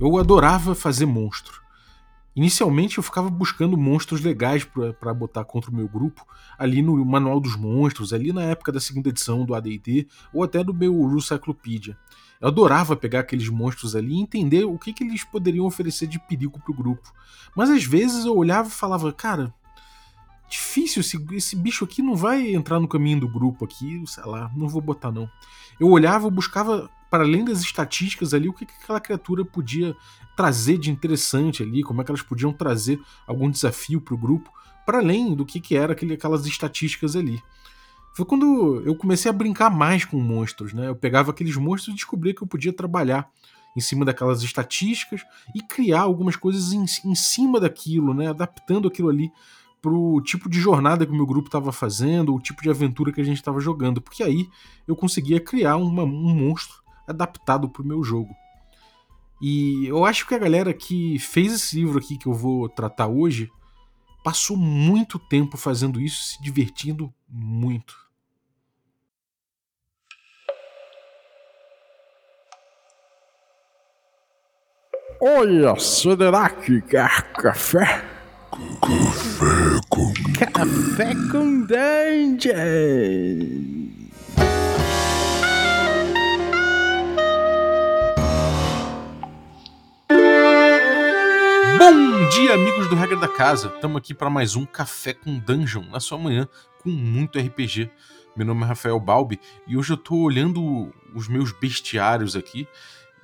Eu adorava fazer monstro. Inicialmente eu ficava buscando monstros legais para botar contra o meu grupo, ali no Manual dos Monstros, ali na época da segunda edição do AD&D, ou até do meu Rucyclopedia. Eu adorava pegar aqueles monstros ali e entender o que, que eles poderiam oferecer de perigo pro grupo. Mas às vezes eu olhava e falava, cara, difícil, esse, esse bicho aqui não vai entrar no caminho do grupo aqui, sei lá, não vou botar não. Eu olhava, buscava para além das estatísticas ali, o que, que aquela criatura podia trazer de interessante ali, como é que elas podiam trazer algum desafio para o grupo, para além do que, que era aquele, aquelas estatísticas ali. Foi quando eu comecei a brincar mais com monstros, né? Eu pegava aqueles monstros e descobria que eu podia trabalhar em cima daquelas estatísticas e criar algumas coisas em, em cima daquilo, né? Adaptando aquilo ali pro tipo de jornada que o meu grupo estava fazendo, o tipo de aventura que a gente estava jogando, porque aí eu conseguia criar uma, um monstro adaptado para o meu jogo. E eu acho que a galera que fez esse livro aqui que eu vou tratar hoje passou muito tempo fazendo isso, se divertindo muito. Olha, Soderac, quer café? Café com Café com Dungeon! Bom dia, amigos do Regra da Casa. Estamos aqui para mais um Café com Dungeon na sua manhã com muito RPG. Meu nome é Rafael Balbi e hoje eu estou olhando os meus bestiários aqui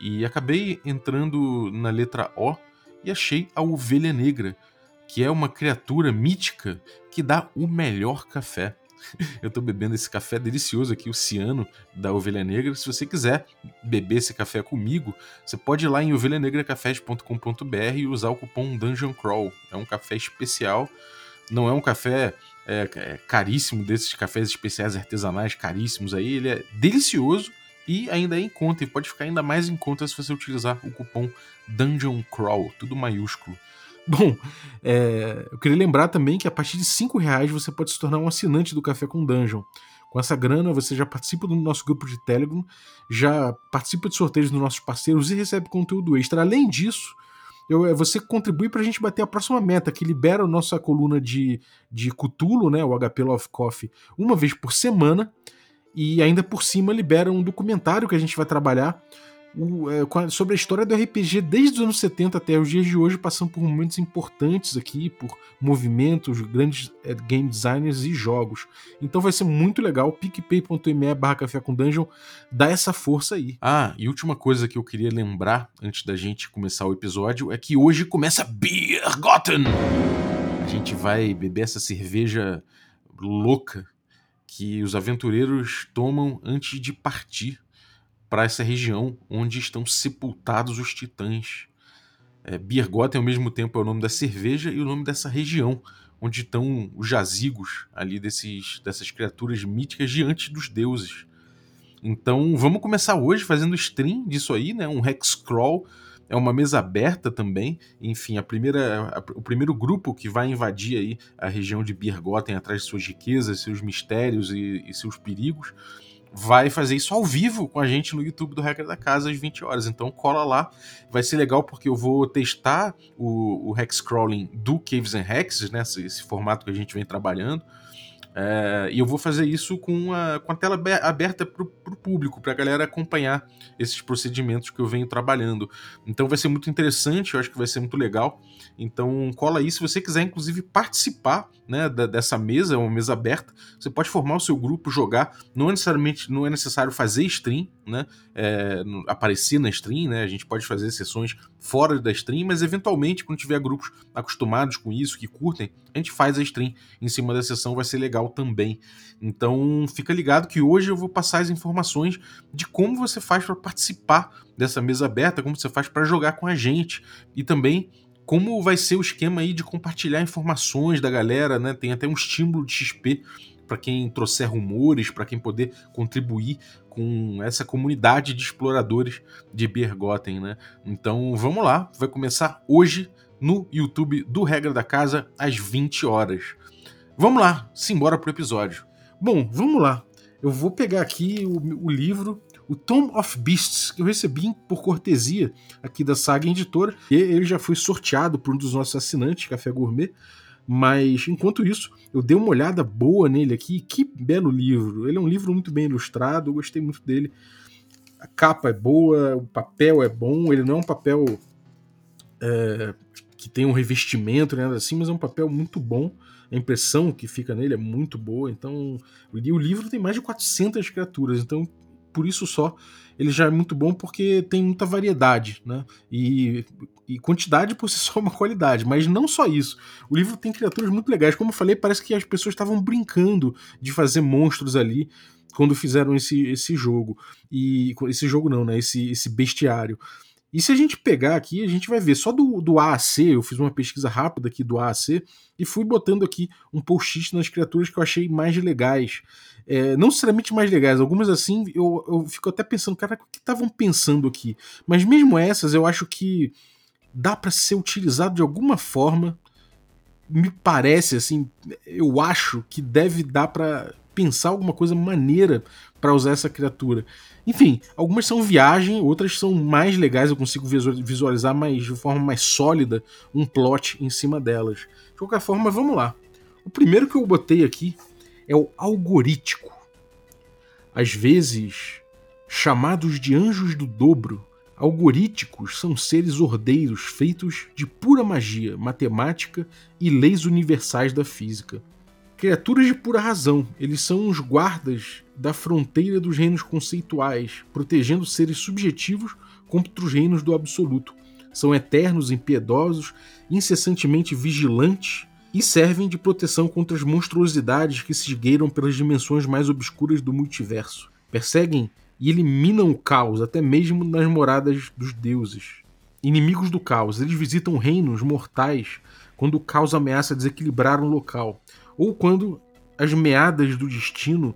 e acabei entrando na letra O e achei a Ovelha Negra, que é uma criatura mítica que dá o melhor café. Eu tô bebendo esse café delicioso aqui, o Ciano da Ovelha Negra. Se você quiser beber esse café comigo, você pode ir lá em ovelhanegracafés.com.br e usar o cupom Dungeon Crawl. É um café especial, não é um café é, é, caríssimo desses cafés especiais artesanais caríssimos aí. Ele é delicioso e ainda é em conta, e pode ficar ainda mais em conta se você utilizar o cupom Dungeon Crawl, tudo maiúsculo. Bom, é, eu queria lembrar também que a partir de 5 reais você pode se tornar um assinante do Café com Dungeon. Com essa grana, você já participa do nosso grupo de Telegram, já participa de sorteios dos nossos parceiros e recebe conteúdo extra. Além disso, eu, é, você contribui para a gente bater a próxima meta, que libera a nossa coluna de, de Cutulo, né, o HP Love Coffee, uma vez por semana. E ainda por cima libera um documentário que a gente vai trabalhar o, é, sobre a história do RPG desde os anos 70 até os dias de hoje, passando por momentos importantes aqui, por movimentos, grandes é, game designers e jogos. Então vai ser muito legal. picpay.me barra café com dungeon dá essa força aí. Ah, e última coisa que eu queria lembrar antes da gente começar o episódio é que hoje começa Beer Gotten! A gente vai beber essa cerveja louca que os aventureiros tomam antes de partir para essa região onde estão sepultados os titãs. É, Biergotten, ao mesmo tempo, é o nome da cerveja e o nome dessa região, onde estão os jazigos ali desses, dessas criaturas míticas diante dos deuses. Então vamos começar hoje fazendo stream disso aí, né? Um Hexcrawl. É uma mesa aberta também. Enfim, a primeira, a, o primeiro grupo que vai invadir aí a região de Birgotten atrás de suas riquezas, seus mistérios e, e seus perigos vai fazer isso ao vivo com a gente no YouTube do Regra da Casa às 20 horas. Então cola lá, vai ser legal porque eu vou testar o, o hex crawling do Caves and Hexes, né, esse, esse formato que a gente vem trabalhando. É, e eu vou fazer isso com a, com a tela aberta para o público, para a galera acompanhar esses procedimentos que eu venho trabalhando. Então vai ser muito interessante, eu acho que vai ser muito legal. Então cola aí, se você quiser inclusive participar né, da, dessa mesa, é uma mesa aberta, você pode formar o seu grupo, jogar. Não é necessariamente não é necessário fazer stream, né, é, aparecer na stream, né, a gente pode fazer sessões fora da stream, mas eventualmente quando tiver grupos acostumados com isso, que curtem, a gente faz a stream em cima da sessão, vai ser legal também. Então fica ligado que hoje eu vou passar as informações de como você faz para participar dessa mesa aberta, como você faz para jogar com a gente e também como vai ser o esquema aí de compartilhar informações da galera, né? Tem até um estímulo de XP para quem trouxer rumores, para quem poder contribuir com essa comunidade de exploradores de Bergotten, né? Então vamos lá, vai começar hoje no YouTube do Regra da Casa às 20 horas. Vamos lá, simbora pro episódio. Bom, vamos lá. Eu vou pegar aqui o, o livro o Tomb of Beasts, que eu recebi por cortesia aqui da Saga Editora, e ele já foi sorteado por um dos nossos assinantes, Café Gourmet. Mas enquanto isso, eu dei uma olhada boa nele aqui. Que belo livro! Ele é um livro muito bem ilustrado, eu gostei muito dele. A capa é boa, o papel é bom, ele não é um papel é, que tem um revestimento, nada assim, mas é um papel muito bom. A impressão que fica nele é muito boa. Então, o livro tem mais de 400 criaturas, então por isso só ele já é muito bom porque tem muita variedade, né? E, e, quantidade por si só é uma qualidade, mas não só isso. O livro tem criaturas muito legais. Como eu falei, parece que as pessoas estavam brincando de fazer monstros ali quando fizeram esse, esse jogo. E esse jogo não, né? Esse, esse bestiário. E se a gente pegar aqui, a gente vai ver só do, do A a C, eu fiz uma pesquisa rápida aqui do A a C e fui botando aqui um post-it nas criaturas que eu achei mais legais. É, não necessariamente mais legais, algumas assim eu, eu fico até pensando, cara, o que estavam pensando aqui? Mas mesmo essas eu acho que dá para ser utilizado de alguma forma. Me parece assim, eu acho que deve dar para pensar alguma coisa maneira para usar essa criatura. Enfim, algumas são viagem, outras são mais legais, eu consigo visualizar mais de forma mais sólida um plot em cima delas. De qualquer forma, vamos lá. O primeiro que eu botei aqui é o algorítico. Às vezes, chamados de anjos do dobro, algoríticos são seres ordeiros feitos de pura magia, matemática e leis universais da física. Criaturas de pura razão, eles são os guardas da fronteira dos reinos conceituais, protegendo seres subjetivos contra os reinos do absoluto. São eternos, impiedosos, incessantemente vigilantes e servem de proteção contra as monstruosidades que se esgueiram pelas dimensões mais obscuras do multiverso. Perseguem e eliminam o caos, até mesmo nas moradas dos deuses. Inimigos do caos, eles visitam reinos mortais quando o caos ameaça desequilibrar um local ou quando as meadas do destino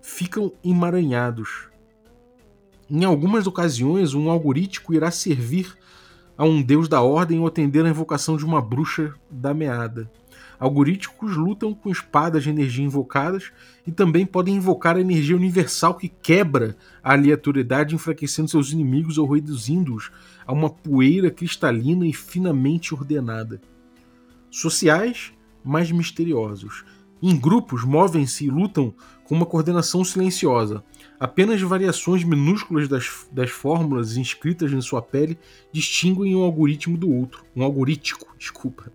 ficam emaranhados. Em algumas ocasiões, um algoritmo irá servir a um deus da ordem ou atender à invocação de uma bruxa da meada. Algorítmicos lutam com espadas de energia invocadas e também podem invocar a energia universal que quebra a aleatoriedade, enfraquecendo seus inimigos ou reduzindo-os a uma poeira cristalina e finamente ordenada. Sociais, mais misteriosos. Em grupos, movem-se e lutam com uma coordenação silenciosa. Apenas variações minúsculas das, das fórmulas inscritas em sua pele distinguem um algoritmo do outro. Um algorítico, desculpa.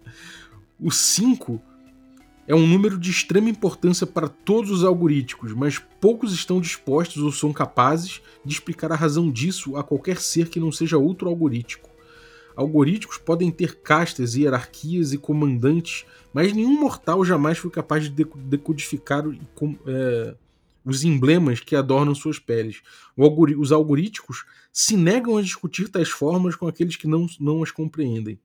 O 5 é um número de extrema importância para todos os algoritmos, mas poucos estão dispostos ou são capazes de explicar a razão disso a qualquer ser que não seja outro algoritmo. Algoritmos podem ter castas, hierarquias e comandantes, mas nenhum mortal jamais foi capaz de decodificar é, os emblemas que adornam suas peles. Os algoritmos se negam a discutir tais formas com aqueles que não, não as compreendem.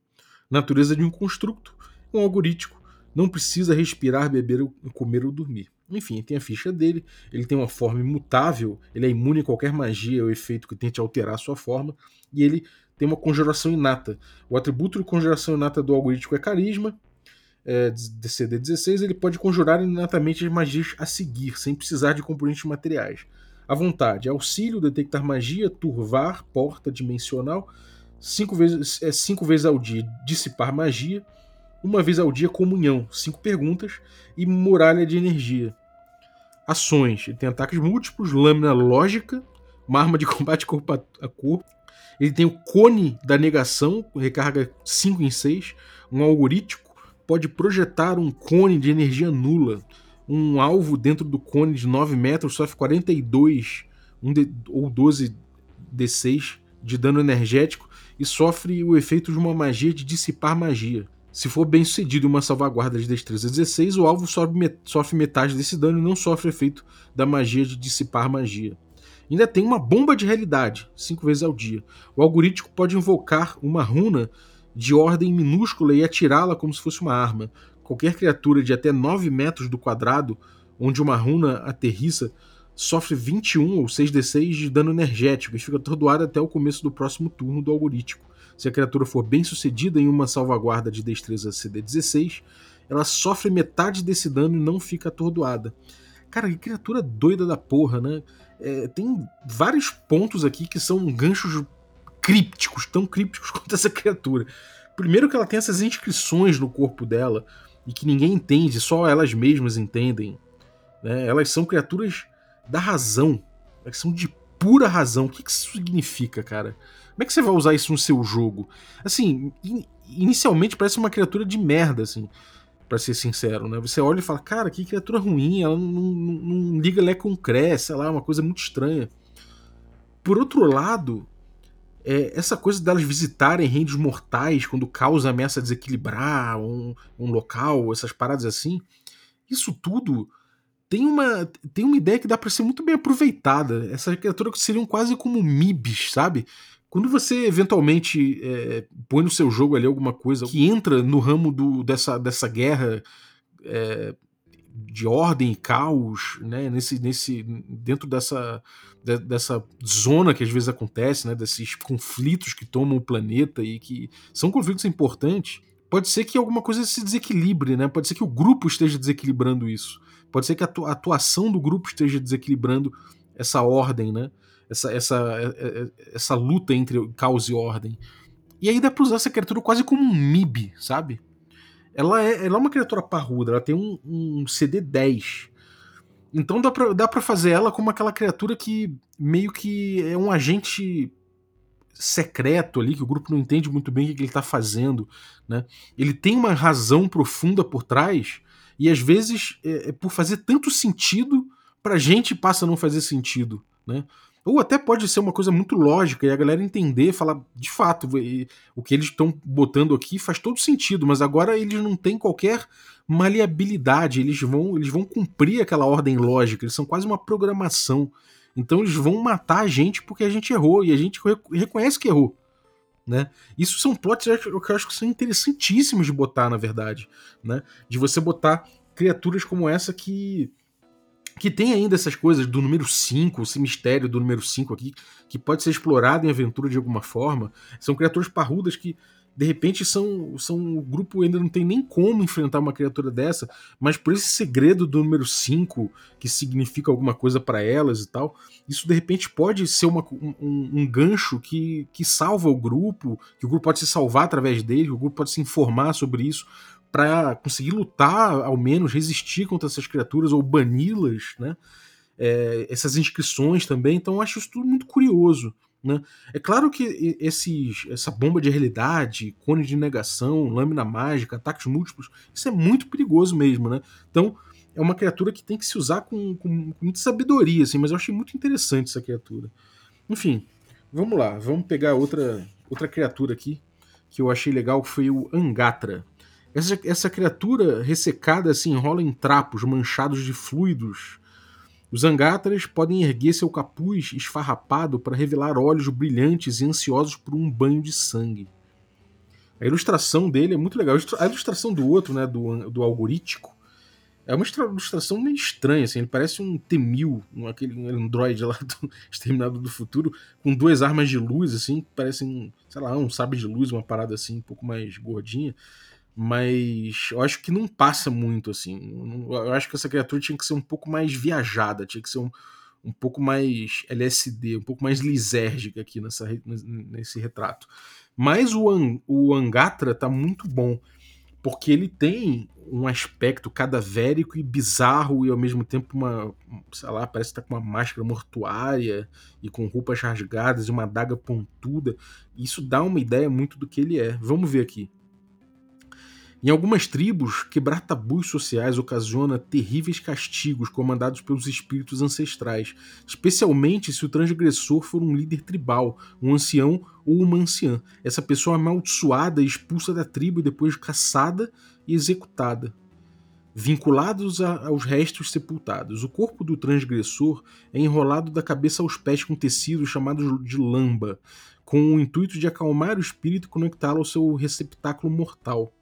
Natureza de um construto, um algoritmo não precisa respirar, beber, comer ou dormir. Enfim, tem a ficha dele, ele tem uma forma imutável, ele é imune a qualquer magia ou efeito que tente alterar sua forma, e ele tem uma conjuração inata. O atributo de conjuração inata do algoritmo é carisma. É, CD16 ele pode conjurar inatamente as magias a seguir, sem precisar de componentes materiais. À vontade, auxílio, detectar magia, turvar, porta dimensional, cinco vezes, é, cinco vezes ao dia, dissipar magia, uma vez ao dia, comunhão, cinco perguntas, e muralha de energia. Ações, ele tem ataques múltiplos, lâmina lógica, uma arma de combate corpo a corpo, ele tem o cone da negação, recarga 5 em 6. Um algoritmo pode projetar um cone de energia nula. Um alvo dentro do cone de 9 metros sofre 42 um de, ou 12 D6 de dano energético e sofre o efeito de uma magia de dissipar magia. Se for bem sucedido uma salvaguarda de destreza 16, o alvo sofre metade desse dano e não sofre efeito da magia de dissipar magia. Ainda tem uma bomba de realidade, cinco vezes ao dia. O algoritmo pode invocar uma runa de ordem minúscula e atirá-la como se fosse uma arma. Qualquer criatura de até 9 metros do quadrado, onde uma runa aterrissa, sofre 21 ou 6d6 de dano energético e fica atordoada até o começo do próximo turno do algoritmo. Se a criatura for bem sucedida em uma salvaguarda de destreza CD16, ela sofre metade desse dano e não fica atordoada. Cara, que criatura doida da porra, né? É, tem vários pontos aqui que são ganchos crípticos, tão crípticos quanto essa criatura. Primeiro que ela tem essas inscrições no corpo dela e que ninguém entende, só elas mesmas entendem. Né? Elas são criaturas da razão. Elas são de pura razão. O que, que isso significa, cara? Como é que você vai usar isso no seu jogo? Assim, in inicialmente parece uma criatura de merda, assim para ser sincero, né? Você olha e fala, cara, que criatura ruim, ela não, não, não liga lé com cré, sei lá, uma coisa muito estranha. Por outro lado, é, essa coisa delas visitarem reinos mortais quando causa ameaça desequilibrar um, um local, essas paradas assim, isso tudo tem uma, tem uma ideia que dá para ser muito bem aproveitada. Essas criaturas que seriam quase como MIBs, sabe? Quando você eventualmente é, põe no seu jogo ali alguma coisa que entra no ramo do, dessa, dessa guerra é, de ordem e caos, né, nesse, nesse, dentro dessa, de, dessa zona que às vezes acontece, né, desses conflitos que tomam o planeta e que são conflitos importantes, pode ser que alguma coisa se desequilibre, né? Pode ser que o grupo esteja desequilibrando isso. Pode ser que a atuação do grupo esteja desequilibrando essa ordem, né? essa, essa, é, é, essa luta entre caos e ordem. E aí dá pra usar essa criatura quase como um MIB, sabe? Ela é, ela é uma criatura parruda, ela tem um, um CD 10. Então dá pra, dá pra fazer ela como aquela criatura que meio que é um agente secreto ali, que o grupo não entende muito bem o que ele tá fazendo. Né? Ele tem uma razão profunda por trás, e às vezes, é, é por fazer tanto sentido, pra gente passa a não fazer sentido. Né? Ou até pode ser uma coisa muito lógica e a galera entender, falar de fato, o que eles estão botando aqui faz todo sentido, mas agora eles não têm qualquer maleabilidade, eles vão, eles vão cumprir aquela ordem lógica, eles são quase uma programação. Então eles vão matar a gente porque a gente errou e a gente reconhece que errou. Né? Isso são plots que eu acho que são interessantíssimos de botar, na verdade. Né? De você botar criaturas como essa que que tem ainda essas coisas do número 5, esse mistério do número 5 aqui, que pode ser explorado em aventura de alguma forma. São criaturas parrudas que, de repente, são, são o grupo ainda não tem nem como enfrentar uma criatura dessa, mas por esse segredo do número 5, que significa alguma coisa para elas e tal, isso de repente pode ser uma, um, um, gancho que, que salva o grupo, que o grupo pode se salvar através dele, que o grupo pode se informar sobre isso para conseguir lutar, ao menos resistir contra essas criaturas ou bani-las, né? É, essas inscrições também. Então eu acho isso tudo muito curioso. Né? É claro que esses, essa bomba de realidade, cone de negação, lâmina mágica, ataques múltiplos, isso é muito perigoso mesmo. Né? Então é uma criatura que tem que se usar com, com, com muita sabedoria, assim, mas eu achei muito interessante essa criatura. Enfim, vamos lá, vamos pegar outra, outra criatura aqui que eu achei legal, que foi o Angatra. Essa, essa criatura ressecada se enrola em trapos manchados de fluidos. Os angátaras podem erguer seu capuz esfarrapado para revelar olhos brilhantes e ansiosos por um banho de sangue. A ilustração dele é muito legal. A ilustração do outro, né, do, do algorítico, é uma ilustração meio estranha, assim. Ele parece um T-1000, um, aquele android lá do Exterminado do Futuro, com duas armas de luz, assim, parecem, sei lá, um sabre de luz, uma parada assim, um pouco mais gordinha mas eu acho que não passa muito assim. Eu acho que essa criatura tinha que ser um pouco mais viajada, tinha que ser um, um pouco mais LSD, um pouco mais lisérgica aqui nessa, nesse retrato. Mas o, An, o Angatra tá muito bom, porque ele tem um aspecto cadavérico e bizarro e ao mesmo tempo uma, sei lá, parece que tá com uma máscara mortuária e com roupas rasgadas e uma adaga pontuda. Isso dá uma ideia muito do que ele é. Vamos ver aqui. Em algumas tribos, quebrar tabus sociais ocasiona terríveis castigos comandados pelos espíritos ancestrais, especialmente se o transgressor for um líder tribal, um ancião ou uma anciã. Essa pessoa é amaldiçoada e expulsa da tribo e depois caçada e executada. Vinculados a, aos restos sepultados, o corpo do transgressor é enrolado da cabeça aos pés com tecido chamado de lamba, com o intuito de acalmar o espírito e conectá-lo ao seu receptáculo mortal.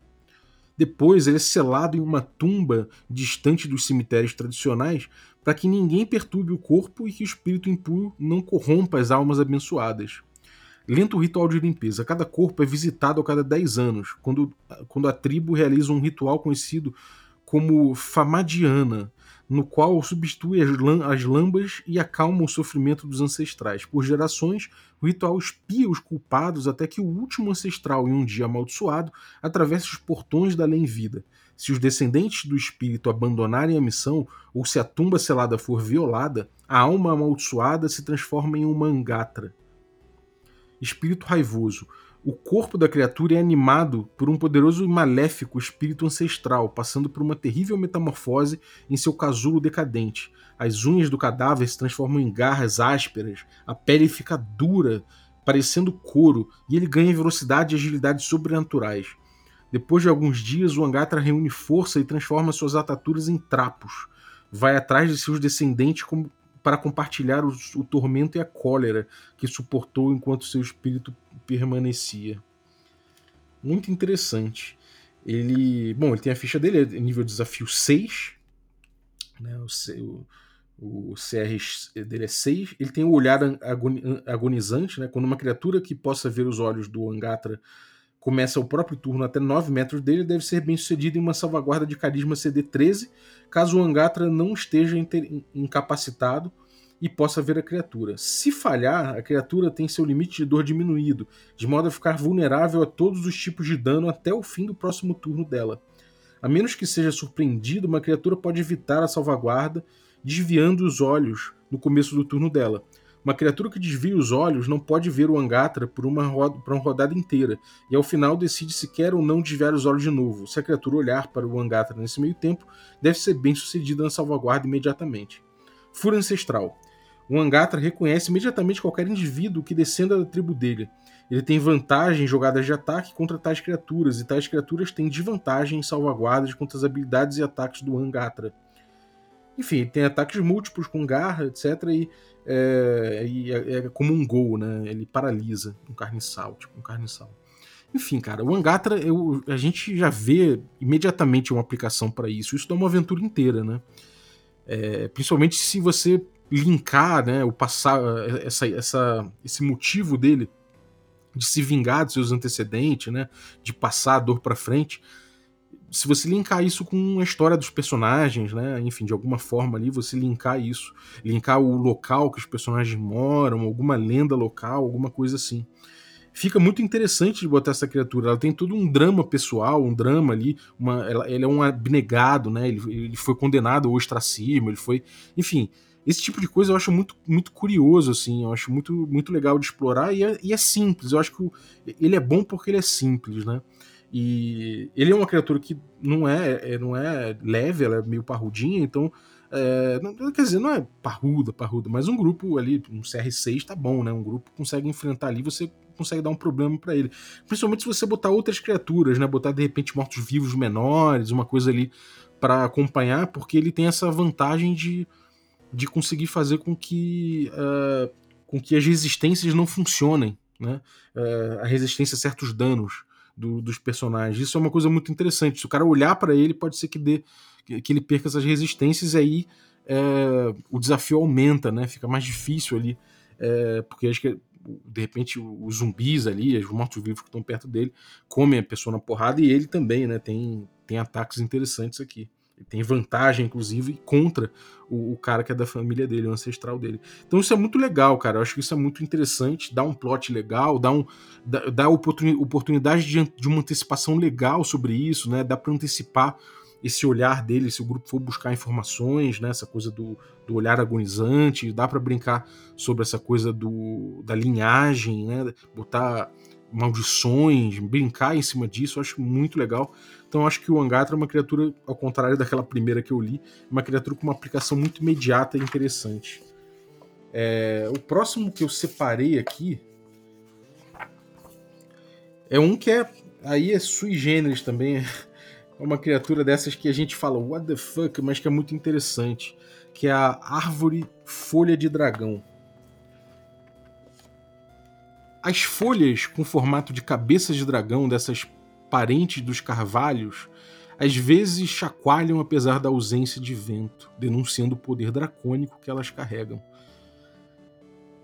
Depois ele é selado em uma tumba distante dos cemitérios tradicionais para que ninguém perturbe o corpo e que o espírito impuro não corrompa as almas abençoadas. Lento ritual de limpeza. Cada corpo é visitado a cada 10 anos, quando, quando a tribo realiza um ritual conhecido como Famadiana, no qual substitui as, as lambas e acalma o sofrimento dos ancestrais. Por gerações, o ritual espia os culpados até que o último ancestral, em um dia amaldiçoado, atravesse os portões da além-vida. Se os descendentes do espírito abandonarem a missão, ou se a tumba selada for violada, a alma amaldiçoada se transforma em um mangatra. Espírito raivoso. O corpo da criatura é animado por um poderoso e maléfico espírito ancestral, passando por uma terrível metamorfose em seu casulo decadente. As unhas do cadáver se transformam em garras ásperas, a pele fica dura, parecendo couro, e ele ganha velocidade e agilidade sobrenaturais. Depois de alguns dias, o Angatra reúne força e transforma suas ataturas em trapos. Vai atrás de seus descendentes como para compartilhar o, tormento e a cólera que suportou enquanto seu espírito permanecia. Muito interessante. Ele. Bom, ele tem a ficha dele, é nível desafio 6. Né, o, o, o CR dele é 6. Ele tem o olhar agonizante, né? Quando uma criatura que possa ver os olhos do Angatra começa o próprio turno até 9 metros dele, deve ser bem sucedido em uma salvaguarda de carisma CD 13, caso o Angatra não esteja incapacitado e possa ver a criatura. Se falhar, a criatura tem seu limite de dor diminuído, de modo a ficar vulnerável a todos os tipos de dano até o fim do próximo turno dela. A menos que seja surpreendido, uma criatura pode evitar a salvaguarda, desviando os olhos no começo do turno dela. Uma criatura que desvia os olhos não pode ver o Angatra por uma, roda, por uma rodada inteira, e ao final decide se quer ou não desviar os olhos de novo. Se a criatura olhar para o Angatra nesse meio tempo, deve ser bem sucedida na salvaguarda imediatamente. Fúria Ancestral. O Angatra reconhece imediatamente qualquer indivíduo que descenda da tribo dele. Ele tem vantagem em jogadas de ataque contra tais criaturas, e tais criaturas têm desvantagem em salvaguardas contra as habilidades e ataques do Angatra. Enfim, ele tem ataques múltiplos com garra, etc. E é, é, é, como um gol, né? Ele paralisa um carniçal, tipo um carniçal. Enfim, cara, o Angatra, eu, a gente já vê imediatamente uma aplicação para isso. Isso dá uma aventura inteira, né? É, principalmente se você linkar, né, o passar essa, essa, esse motivo dele de se vingar dos seus antecedentes, né, de passar a dor para frente se você linkar isso com a história dos personagens, né? Enfim, de alguma forma ali, você linkar isso, linkar o local que os personagens moram, alguma lenda local, alguma coisa assim. Fica muito interessante de botar essa criatura. Ela tem todo um drama pessoal, um drama ali. Uma, ela, ele é um abnegado, né? Ele, ele foi condenado ao ostracismo, ele foi. Enfim, esse tipo de coisa eu acho muito, muito curioso, assim, eu acho muito, muito legal de explorar e é, e é simples. Eu acho que o, ele é bom porque ele é simples, né? E ele é uma criatura que não é, é, não é leve, ela é meio parrudinha, então. É, não, quer dizer, não é parruda, parruda, mas um grupo ali, um CR6 tá bom, né? Um grupo consegue enfrentar ali, você consegue dar um problema para ele. Principalmente se você botar outras criaturas, né? Botar de repente mortos-vivos menores, uma coisa ali para acompanhar, porque ele tem essa vantagem de, de conseguir fazer com que, uh, com que as resistências não funcionem, né? Uh, a resistência a certos danos do, dos personagens. Isso é uma coisa muito interessante. Se o cara olhar para ele, pode ser que dê que ele perca essas resistências e aí é, o desafio aumenta, né? Fica mais difícil ali, é, porque acho que de repente os zumbis ali, os mortos-vivos que estão perto dele, comem a pessoa na porrada e ele também, né? Tem, tem ataques interessantes aqui. Tem vantagem, inclusive, contra o, o, cara que é da família dele, o ancestral dele. Então isso é muito legal, cara. Eu acho que isso é muito interessante, dá um plot legal, dá, um, dá, dá oportunidade de, de uma antecipação legal sobre isso, né? Dá para antecipar esse olhar dele, se o grupo for buscar informações, né, essa coisa do, do olhar agonizante, dá para brincar sobre essa coisa do, da linhagem, né, botar maldições, brincar em cima disso, eu acho muito legal. Então acho que o Angatra é uma criatura, ao contrário daquela primeira que eu li, uma criatura com uma aplicação muito imediata e interessante. É, o próximo que eu separei aqui é um que é aí é sui generis também, é uma criatura dessas que a gente fala what the fuck, mas que é muito interessante, que é a árvore folha de dragão. As folhas com formato de cabeças de dragão dessas parentes dos carvalhos às vezes chacoalham apesar da ausência de vento, denunciando o poder dracônico que elas carregam.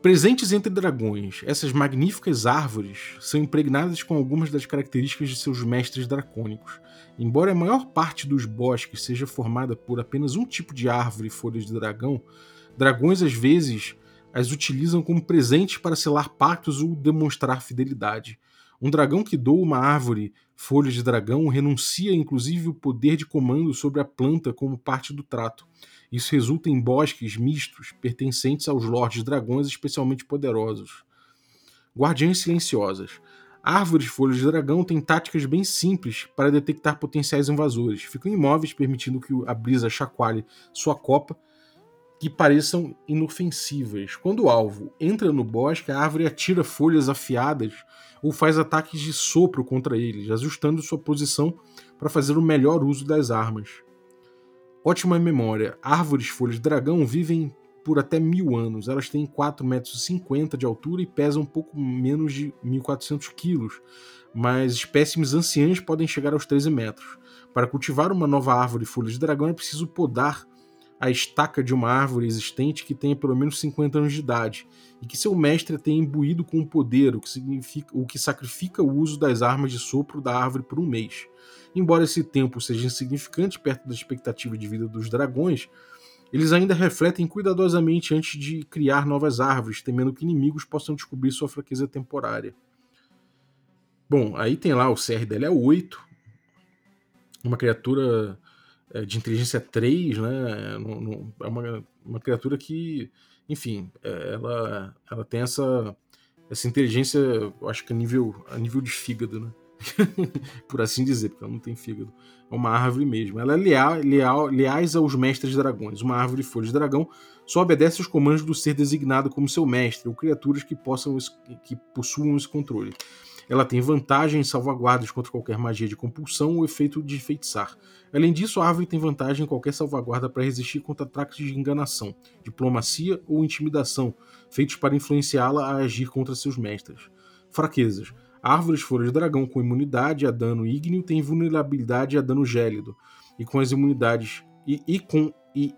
Presentes entre dragões, essas magníficas árvores são impregnadas com algumas das características de seus mestres dracônicos. Embora a maior parte dos bosques seja formada por apenas um tipo de árvore e folhas de dragão, dragões às vezes as utilizam como presentes para selar pactos ou demonstrar fidelidade. Um dragão que doa uma árvore folhas de dragão renuncia inclusive o poder de comando sobre a planta como parte do trato. Isso resulta em bosques mistos pertencentes aos lordes dragões especialmente poderosos. Guardiãs silenciosas. Árvores folhas de dragão têm táticas bem simples para detectar potenciais invasores. Ficam imóveis, permitindo que a brisa chacoalhe sua copa que pareçam inofensivas. Quando o alvo entra no bosque, a árvore atira folhas afiadas ou faz ataques de sopro contra eles, ajustando sua posição para fazer o melhor uso das armas. Ótima memória. Árvores folhas dragão vivem por até mil anos. Elas têm 4,50 metros de altura e pesam um pouco menos de 1.400 quilos, mas espécimes anciãs podem chegar aos 13 metros. Para cultivar uma nova árvore folhas de dragão é preciso podar a estaca de uma árvore existente que tenha pelo menos 50 anos de idade e que seu mestre tenha imbuído com o poder, o que, significa, o que sacrifica o uso das armas de sopro da árvore por um mês. Embora esse tempo seja insignificante perto da expectativa de vida dos dragões, eles ainda refletem cuidadosamente antes de criar novas árvores, temendo que inimigos possam descobrir sua fraqueza temporária. Bom, aí tem lá o CR dela é 8, uma criatura de inteligência 3, né? É uma, uma criatura que, enfim, é, ela, ela tem essa, essa inteligência, eu acho que a nível, a nível de fígado, né? por assim dizer, porque ela não tem fígado. É uma árvore mesmo. Ela é leal, leal, leais aos mestres dragões. Uma árvore folha de dragão só obedece aos comandos do ser designado como seu mestre, ou criaturas que possam que possuam esse controle. Ela tem vantagens e salvaguardas contra qualquer magia de compulsão ou efeito de feitiçar. Além disso, a árvore tem vantagem em qualquer salvaguarda para resistir contra ataques de enganação, diplomacia ou intimidação, feitos para influenciá-la a agir contra seus mestres. Fraquezas. Árvores folhas de dragão com imunidade a dano ígneo têm vulnerabilidade a dano gélido. E com as imunidades. E, e com. E,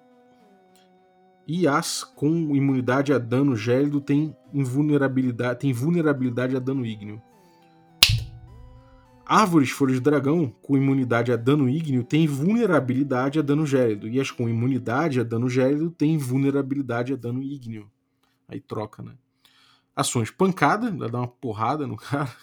e as com imunidade a dano gélido têm invulnerabilidade, têm vulnerabilidade a dano ígneo. Árvores folhas de dragão com imunidade a dano ígneo têm vulnerabilidade a dano gélido. E as com imunidade a dano gélido têm vulnerabilidade a dano ígneo. Aí troca, né? Ações pancada, dá uma porrada no cara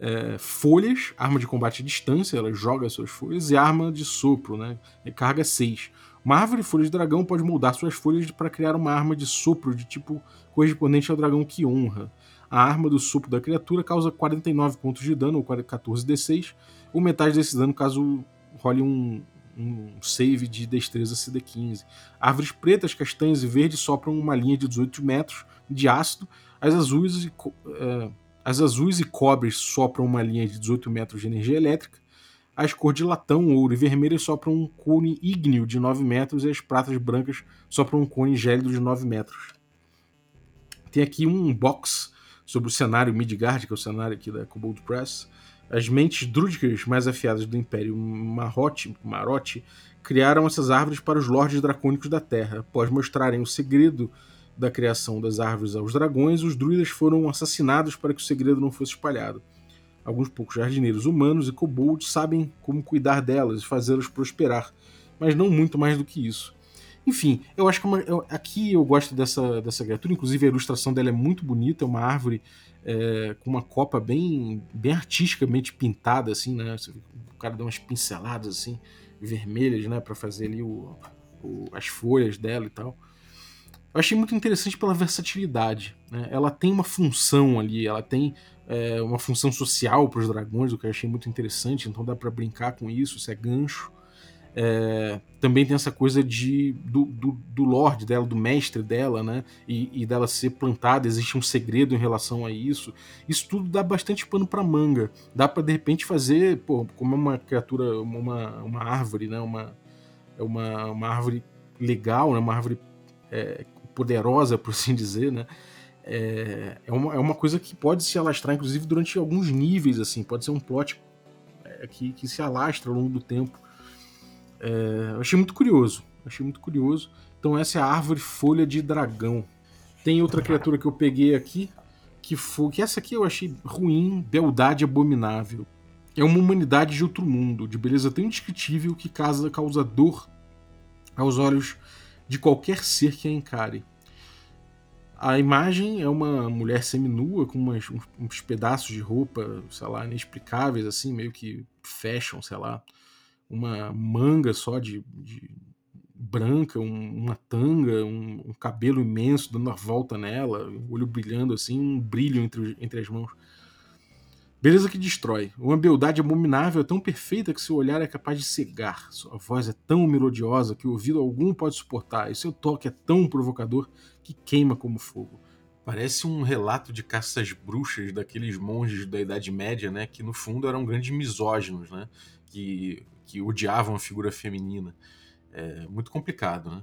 é, folhas, arma de combate à distância, ela joga suas folhas, e arma de sopro, né? Carga 6. Uma árvore de folhas de dragão pode moldar suas folhas para criar uma arma de sopro de tipo correspondente ao dragão que honra. A arma do sopro da criatura causa 49 pontos de dano, ou 14d6, ou metade desse dano caso role um, um save de destreza CD15. Árvores pretas, castanhas e verdes sopram uma linha de 18 metros de ácido. As azuis e, uh, as azuis e cobres sopram uma linha de 18 metros de energia elétrica. As cores de latão, ouro e vermelho sopram um cone ígneo de 9 metros e as pratas brancas sopram um cone gélido de 9 metros. Tem aqui um box sobre o cenário Midgard, que é o cenário aqui da Kobold Press. As mentes drúdicas mais afiadas do Império Marote, Marote criaram essas árvores para os lordes dracônicos da Terra, após mostrarem o segredo da criação das árvores aos dragões, os druidas foram assassinados para que o segredo não fosse espalhado. Alguns poucos jardineiros humanos e kobolds sabem como cuidar delas e fazê-las prosperar, mas não muito mais do que isso. Enfim, eu acho que é uma, eu, aqui eu gosto dessa, dessa criatura, inclusive a ilustração dela é muito bonita, é uma árvore é, com uma copa bem, bem artisticamente pintada, assim, né? O cara dá umas pinceladas assim, vermelhas, né, para fazer ali o, o, as folhas dela e tal. Eu achei muito interessante pela versatilidade. Né? Ela tem uma função ali, ela tem é, uma função social para os dragões, o que eu achei muito interessante, então dá para brincar com isso, isso é gancho. É, também tem essa coisa de do, do, do, Lorde dela, do mestre dela, né? E, e, dela ser plantada, existe um segredo em relação a isso. Isso tudo dá bastante pano para manga. Dá para de repente fazer, pô, como é uma criatura, uma, uma árvore, né? Uma, é uma, uma árvore legal, né? Uma árvore é, poderosa, por assim dizer, né? É, é, uma, é uma coisa que pode se alastrar, inclusive, durante alguns níveis, assim. Pode ser um plot é, que, que se alastra ao longo do tempo. É, eu achei muito curioso. Achei muito curioso. Então essa é a árvore folha de dragão. Tem outra criatura que eu peguei aqui, que foi. Que essa aqui eu achei ruim, beldade abominável. É uma humanidade de outro mundo, de beleza tão indescritível que causa, causa dor aos olhos de qualquer ser que a encare. A imagem é uma mulher seminua com umas, uns, uns, pedaços de roupa, sei lá, inexplicáveis, assim, meio que fashion, sei lá. Uma manga só de, de branca, um, uma tanga, um, um, cabelo imenso dando a volta nela, o olho brilhando assim, um brilho entre, entre as mãos. Beleza que destrói. Uma beldade abominável tão perfeita que seu olhar é capaz de cegar. Sua voz é tão melodiosa que o ouvido algum pode suportar. E seu toque é tão provocador que queima como fogo. Parece um relato de caças bruxas daqueles monges da Idade Média, né? Que no fundo eram grandes misóginos, né? Que, que odiavam a figura feminina. É muito complicado, né?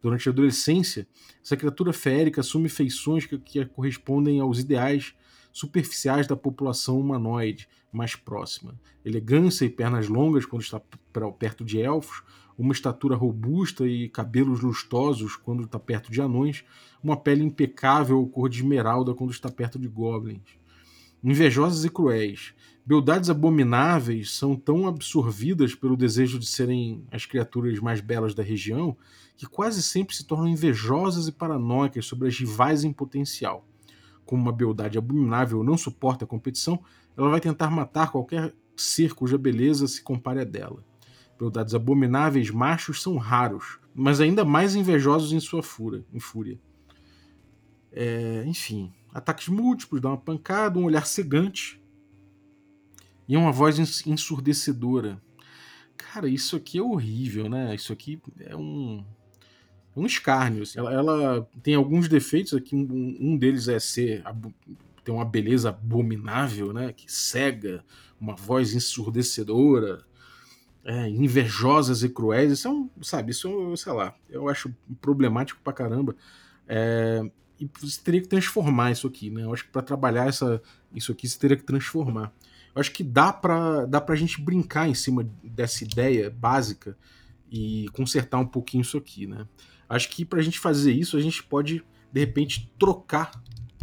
Durante a adolescência, essa criatura férica assume feições que, que correspondem aos ideais superficiais da população humanoide mais próxima. Elegância e pernas longas quando está perto de elfos, uma estatura robusta e cabelos lustosos quando está perto de anões, uma pele impecável cor de esmeralda quando está perto de goblins. Invejosas e cruéis, beldades abomináveis são tão absorvidas pelo desejo de serem as criaturas mais belas da região que quase sempre se tornam invejosas e paranoicas sobre as rivais em potencial como uma beldade abominável não suporta a competição, ela vai tentar matar qualquer ser cuja beleza se compare a dela. Beldades abomináveis machos são raros, mas ainda mais invejosos em sua fúria. Em fúria. É, enfim, ataques múltiplos, dá uma pancada, um olhar cegante e uma voz ensurdecedora. Cara, isso aqui é horrível, né? Isso aqui é um é um escárnio. Assim. Ela, ela, tem alguns defeitos aqui. Um, um deles é ser tem uma beleza abominável, né? Que cega, uma voz ensurdecedora, é, invejosas e cruéis. Isso é um, sabe, isso, sei lá, eu acho problemático pra caramba. É, e você teria que transformar isso aqui, né? Eu acho que para trabalhar essa, isso aqui você teria que transformar. Eu acho que dá pra, dá pra gente brincar em cima dessa ideia básica e consertar um pouquinho isso aqui, né? Acho que para a gente fazer isso, a gente pode, de repente, trocar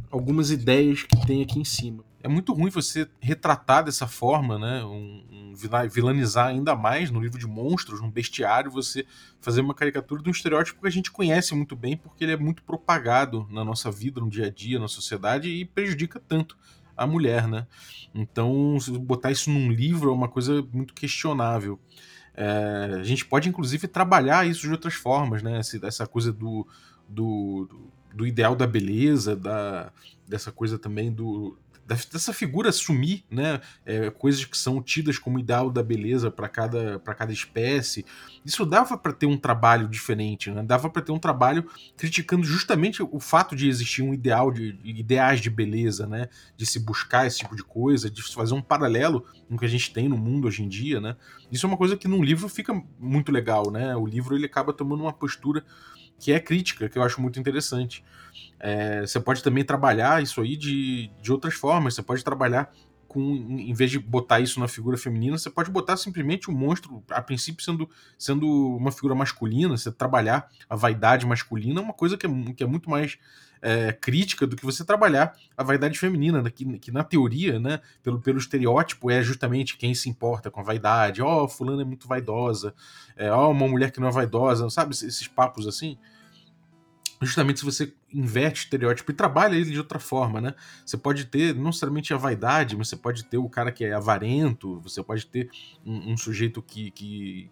algumas ideias que tem aqui em cima. É muito ruim você retratar dessa forma, né? Um, um, vilanizar ainda mais no livro de monstros, num bestiário, você fazer uma caricatura de um estereótipo que a gente conhece muito bem, porque ele é muito propagado na nossa vida, no dia a dia, na sociedade, e prejudica tanto a mulher, né? Então, botar isso num livro é uma coisa muito questionável. É, a gente pode, inclusive, trabalhar isso de outras formas, né? Essa, coisa do, do, do, ideal da beleza, da, dessa coisa também do, dessa figura sumir, né? É, coisas que são tidas como ideal da beleza para cada, cada espécie. Isso dava para ter um trabalho diferente, né? Dava para ter um trabalho criticando justamente o fato de existir um ideal de, de ideais de beleza, né? De se buscar esse tipo de coisa, de fazer um paralelo com o que a gente tem no mundo hoje em dia, né? Isso é uma coisa que num livro fica muito legal, né? O livro ele acaba tomando uma postura que é crítica, que eu acho muito interessante. É, você pode também trabalhar isso aí de, de outras formas. Você pode trabalhar com, em vez de botar isso na figura feminina, você pode botar simplesmente o monstro, a princípio, sendo, sendo uma figura masculina. Você trabalhar a vaidade masculina é uma coisa que é, que é muito mais é, crítica do que você trabalhar a vaidade feminina, né? que, que na teoria, né, pelo, pelo estereótipo, é justamente quem se importa com a vaidade. Ó, oh, fulano é muito vaidosa. É, ó, oh, uma mulher que não é vaidosa, sabe? Esses papos assim justamente se você inverte o estereótipo e trabalha ele de outra forma, né? Você pode ter não necessariamente a vaidade, mas você pode ter o cara que é avarento, você pode ter um, um sujeito que, que,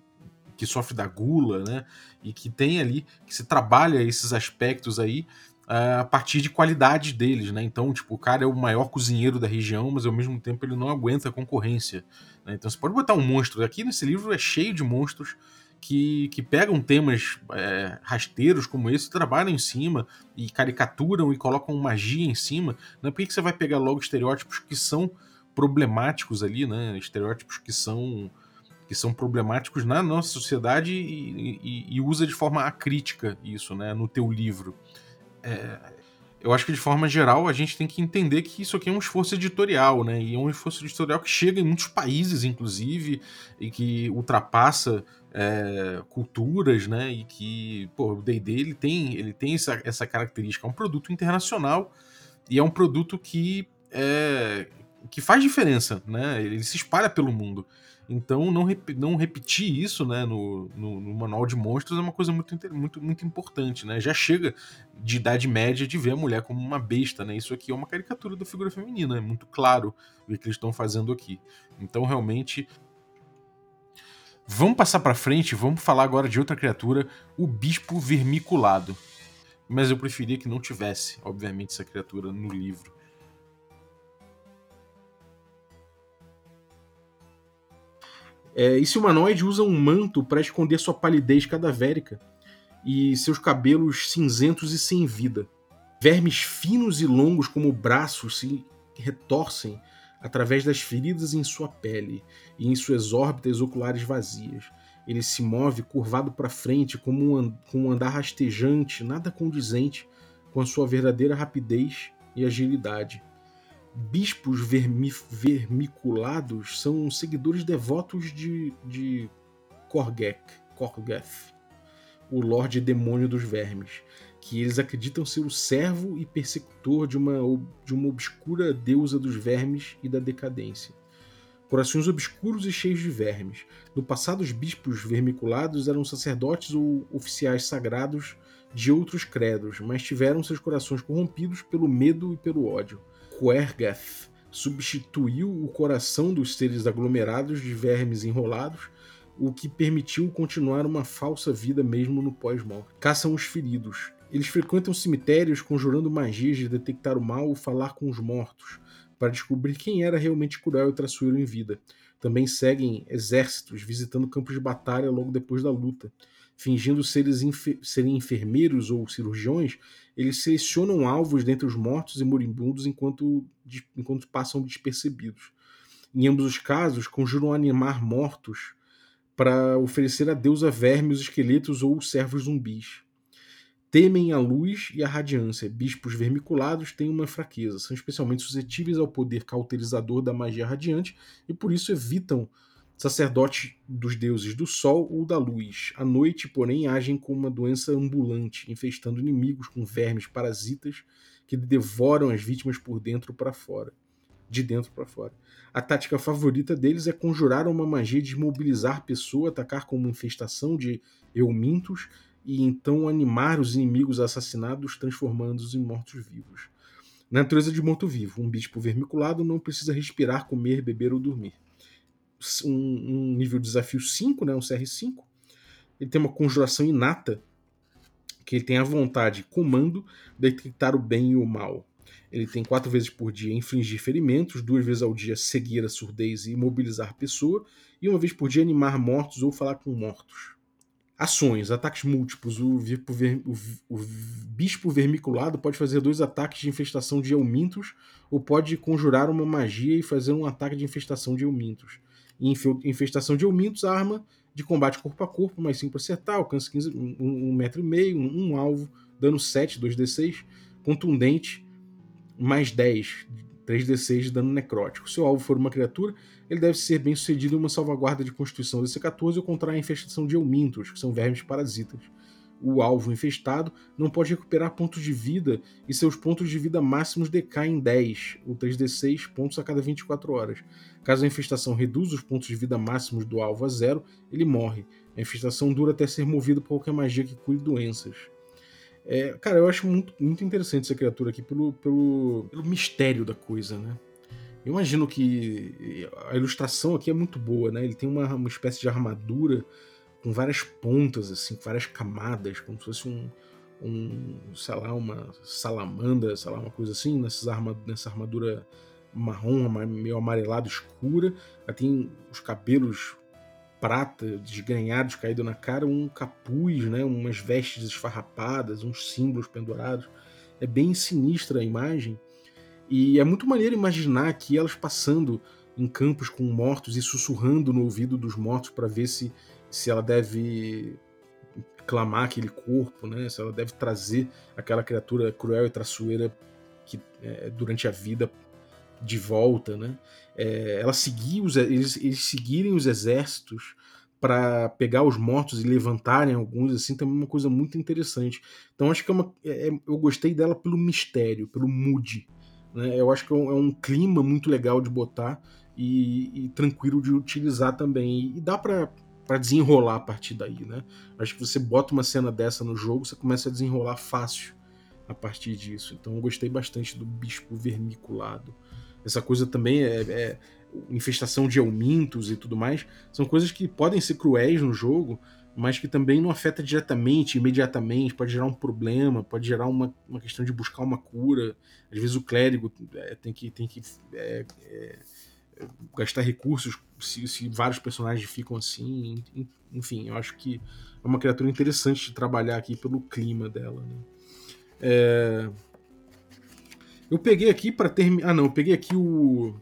que, sofre da gula, né? E que tem ali, que se trabalha esses aspectos aí a partir de qualidades deles, né? Então, tipo, o cara é o maior cozinheiro da região, mas ao mesmo tempo ele não aguenta a concorrência. Né? Então você pode botar um monstro. Aqui nesse livro é cheio de monstros que, que pegam temas é, rasteiros como esse, trabalham em cima e caricaturam e colocam magia em cima. Né? Por que, que você vai pegar logo estereótipos que são problemáticos ali, né? Estereótipos que são que são problemáticos na nossa sociedade e, e, e usa de forma acrítica isso, né? No teu livro. É, eu acho que de forma geral a gente tem que entender que isso aqui é um esforço editorial, né? E é um esforço editorial que chega em muitos países, inclusive, e que ultrapassa é, culturas, né? E que, pô, o D&D ele tem, ele tem essa, essa característica, é um produto internacional e é um produto que é, que faz diferença, né? Ele se espalha pelo mundo. Então, não, rep não repetir isso né, no, no, no, manual de monstros é uma coisa muito, muito, muito importante. Né? Já chega de idade média de ver a mulher como uma besta. Né? Isso aqui é uma caricatura da figura feminina, é muito claro o que eles estão fazendo aqui. Então, realmente. Vamos passar para frente, vamos falar agora de outra criatura, o Bispo Vermiculado. Mas eu preferia que não tivesse, obviamente, essa criatura no livro. É, esse humanoide usa um manto para esconder sua palidez cadavérica e seus cabelos cinzentos e sem vida. Vermes finos e longos como braços se retorcem através das feridas em sua pele e em suas órbitas oculares vazias. Ele se move curvado para frente como um, com um andar rastejante, nada condizente com a sua verdadeira rapidez e agilidade bispos vermi vermiculados são seguidores devotos de, de Korgek, Korgeth, o Lorde Demônio dos Vermes, que eles acreditam ser o servo e persecutor de uma, de uma obscura deusa dos vermes e da decadência. Corações obscuros e cheios de vermes. No passado, os bispos vermiculados eram sacerdotes ou oficiais sagrados de outros credos, mas tiveram seus corações corrompidos pelo medo e pelo ódio. Quergath substituiu o coração dos seres aglomerados de vermes enrolados, o que permitiu continuar uma falsa vida mesmo no pós-morte. Caçam os feridos. Eles frequentam cemitérios conjurando magias de detectar o mal ou falar com os mortos, para descobrir quem era realmente cruel e traiçoeiro em vida. Também seguem exércitos visitando campos de batalha logo depois da luta. Fingindo seres enfer serem enfermeiros ou cirurgiões, eles selecionam alvos dentre os mortos e moribundos enquanto, enquanto passam despercebidos. Em ambos os casos, conjuram animar mortos para oferecer a deusa vermes, esqueletos ou servos zumbis. Temem a luz e a radiância. Bispos vermiculados têm uma fraqueza, são especialmente suscetíveis ao poder cauterizador da magia radiante e por isso evitam sacerdote dos deuses do sol ou da luz. À noite, porém, agem como uma doença ambulante, infestando inimigos com vermes parasitas que devoram as vítimas por dentro para fora, de dentro para fora. A tática favorita deles é conjurar uma magia de imobilizar a pessoa, atacar como uma infestação de eumintos e então animar os inimigos assassinados, transformando-os em mortos-vivos. Na natureza de morto-vivo, um bispo vermiculado não precisa respirar, comer, beber ou dormir um, um nível de desafio 5, né, um CR5. Ele tem uma conjuração inata, que ele tem a vontade, comando, detectar o bem e o mal. Ele tem quatro vezes por dia infligir ferimentos, duas vezes ao dia seguir a surdez e imobilizar a pessoa, e uma vez por dia animar mortos ou falar com mortos. Ações, ataques múltiplos. O, ver, o, o, bispo vermiculado pode fazer dois ataques de infestação de elmintos, ou pode conjurar uma magia e fazer um ataque de infestação de infestação de eumintos, arma de combate corpo a corpo, mais 5 para acertar, alcance 15, 1,5 um, um metro e meio, um, um, alvo, dano 7, 2d6, contundente, mais 10, 3d6 de dano necrótico. Se o alvo for uma criatura, ele deve ser bem sucedido em uma salvaguarda de constituição DC14 ou contra a infestação de eumintos, que são vermes parasitas o alvo infestado não pode recuperar pontos de vida e seus pontos de vida máximos decaem em 10, ou 3d6 pontos a cada 24 horas. Caso a infestação reduza os pontos de vida máximos do alvo a zero, ele morre. A infestação dura até ser movida por qualquer magia que cure doenças. É, cara, eu acho muito, muito interessante essa criatura aqui pelo, pelo, pelo mistério da coisa, né? Eu imagino que a ilustração aqui é muito boa, né? Ele tem uma, uma espécie de armadura com várias pontas, assim, várias camadas, como se fosse um, um sei lá, uma salamandra, sei lá, uma coisa assim, nessas arma, nessa armadura marrom, meio amarelado, escura. Ela tem os cabelos prata, desgrenhados, caídos na cara, um capuz, né, umas vestes esfarrapadas, uns símbolos pendurados. É bem sinistra a imagem. E é muito maneiro imaginar aqui elas passando em campos com mortos e sussurrando no ouvido dos mortos para ver se se ela deve clamar aquele corpo, né? Se ela deve trazer aquela criatura cruel e traiçoeira que é, durante a vida de volta, né? É, ela seguir os, eles, eles seguirem os exércitos para pegar os mortos e levantarem alguns, assim, também é uma coisa muito interessante. Então acho que é uma, é, é eu gostei dela pelo mistério, pelo mood. Né? Eu acho que é um, é um, clima muito legal de botar e, e tranquilo de utilizar também. E, e dá para para desenrolar a partir daí, né? Acho que você bota uma cena dessa no jogo, você começa a desenrolar fácil a partir disso. Então eu gostei bastante do bispo vermiculado. Essa coisa também é, é infestação de elmintos e tudo mais, são coisas que podem ser cruéis no jogo, mas que também não afeta diretamente, imediatamente, pode gerar um problema, pode gerar uma, uma questão de buscar uma cura. Às vezes o clérigo é, tem que, tem que é, é, gastar recursos se, se, vários personagens ficam assim. Enfim, eu acho que é uma criatura interessante de trabalhar aqui pelo clima dela. Né? É... Eu peguei aqui para terminar. Ah, não, eu peguei aqui o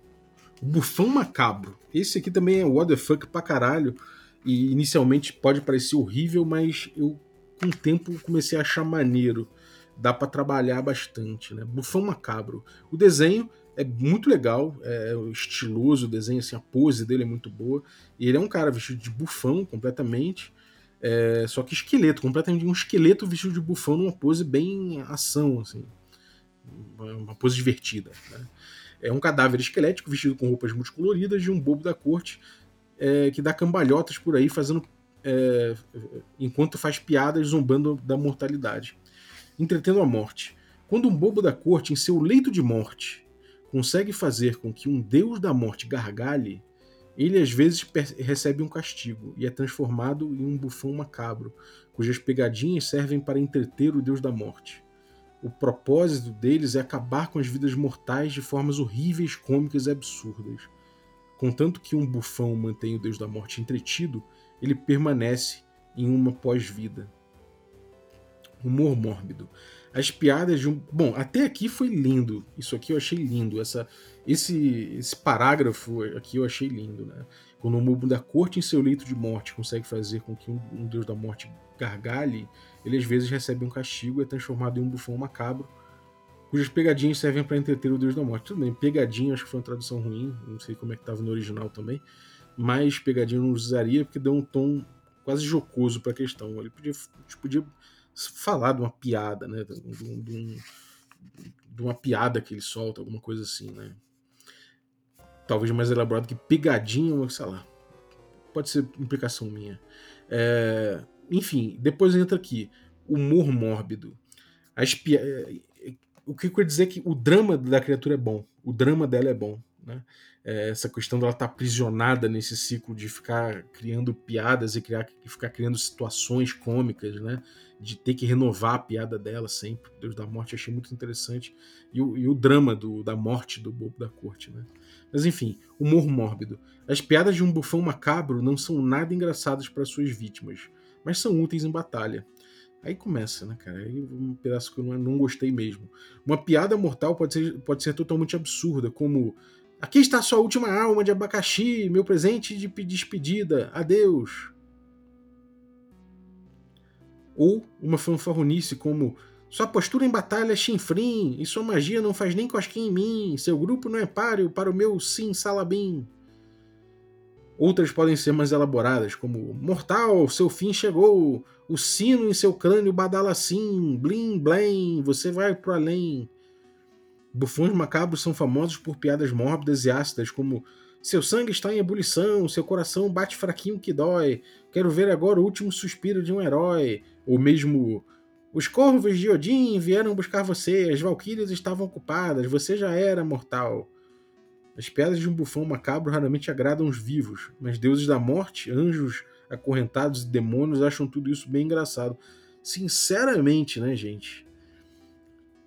Bufão Macabro. Esse aqui também é what the fuck pra caralho. E inicialmente pode parecer horrível, mas eu com o tempo comecei a achar maneiro. Dá para trabalhar bastante, né? Bufão Macabro. O desenho é muito legal, é estiloso o desenho, assim, a pose dele é muito boa. E ele é um cara vestido de bufão completamente. É, só que esqueleto, completamente um esqueleto vestido de bufão numa pose bem ação, assim. Uma pose divertida. Né? É um cadáver esquelético vestido com roupas multicoloridas de um bobo da corte é, que dá cambalhotas por aí, fazendo é, enquanto faz piadas zombando da mortalidade, entretendo a morte. Quando um bobo da corte, em seu leito de morte, consegue fazer com que um deus da morte gargalhe, ele às vezes recebe um castigo e é transformado em um bufão macabro, cujas pegadinhas servem para entreter o deus da morte o propósito deles é acabar com as vidas mortais de formas horríveis, cômicas e absurdas. Contanto que um bufão mantém o Deus da Morte entretido, ele permanece em uma pós-vida. Humor mórbido. As piadas de um. Bom, até aqui foi lindo. Isso aqui eu achei lindo. Essa, esse, esse parágrafo aqui eu achei lindo. Né? Quando o mubo da corte em seu leito de morte consegue fazer com que um, um Deus da Morte gargalhe, ele às vezes recebe um castigo e é transformado em um bufão macabro, cujas pegadinhas servem para entreter o Deus da Morte. Tudo bem, pegadinha acho que foi uma tradução ruim, não sei como é que estava no original também, mas pegadinha não usaria porque deu um tom quase jocoso para a questão. Ele podia, podia falar de uma piada, né? De, de, de, uma piada que ele solta, alguma coisa assim, né? Talvez mais elaborado que pegadinha, sei lá. Pode ser implicação minha. É, enfim, depois entra aqui humor mórbido. Pia... É, o que eu quero dizer é que o drama da criatura é bom. O drama dela é bom. Né? É, essa questão dela estar tá aprisionada nesse ciclo de ficar criando piadas e, criar, ficar criando situações cômicas, né? De ter que renovar a piada dela sempre. Deus da Morte achei muito interessante. E o, e o drama do, da morte do bobo da corte. Né? Mas enfim, humor mórbido. As piadas de um bufão macabro não são nada engraçadas para suas vítimas mas são úteis em batalha. Aí começa, né, cara? Aí um pedaço que eu não, não gostei mesmo. Uma piada mortal pode ser, pode ser totalmente absurda, como Aqui está sua última alma de abacaxi, meu presente de despedida. Adeus. Ou uma fanfarronice como Sua postura em batalha é chinfrim e sua magia não faz nem cosquinha em mim. Seu grupo não é páreo para o meu sim salabim. Outras podem ser mais elaboradas, como Mortal, seu fim chegou, o sino em seu crânio badala assim, blim blim, você vai pro além. Bufões macabros são famosos por piadas mórbidas e ácidas, como seu sangue está em ebulição, seu coração bate fraquinho que dói, quero ver agora o último suspiro de um herói, ou mesmo os corvos de Odin vieram buscar você, as valquírias estavam ocupadas, você já era mortal. As piadas de um bufão macabro raramente agradam os vivos, mas deuses da morte, anjos acorrentados e demônios acham tudo isso bem engraçado. Sinceramente, né, gente?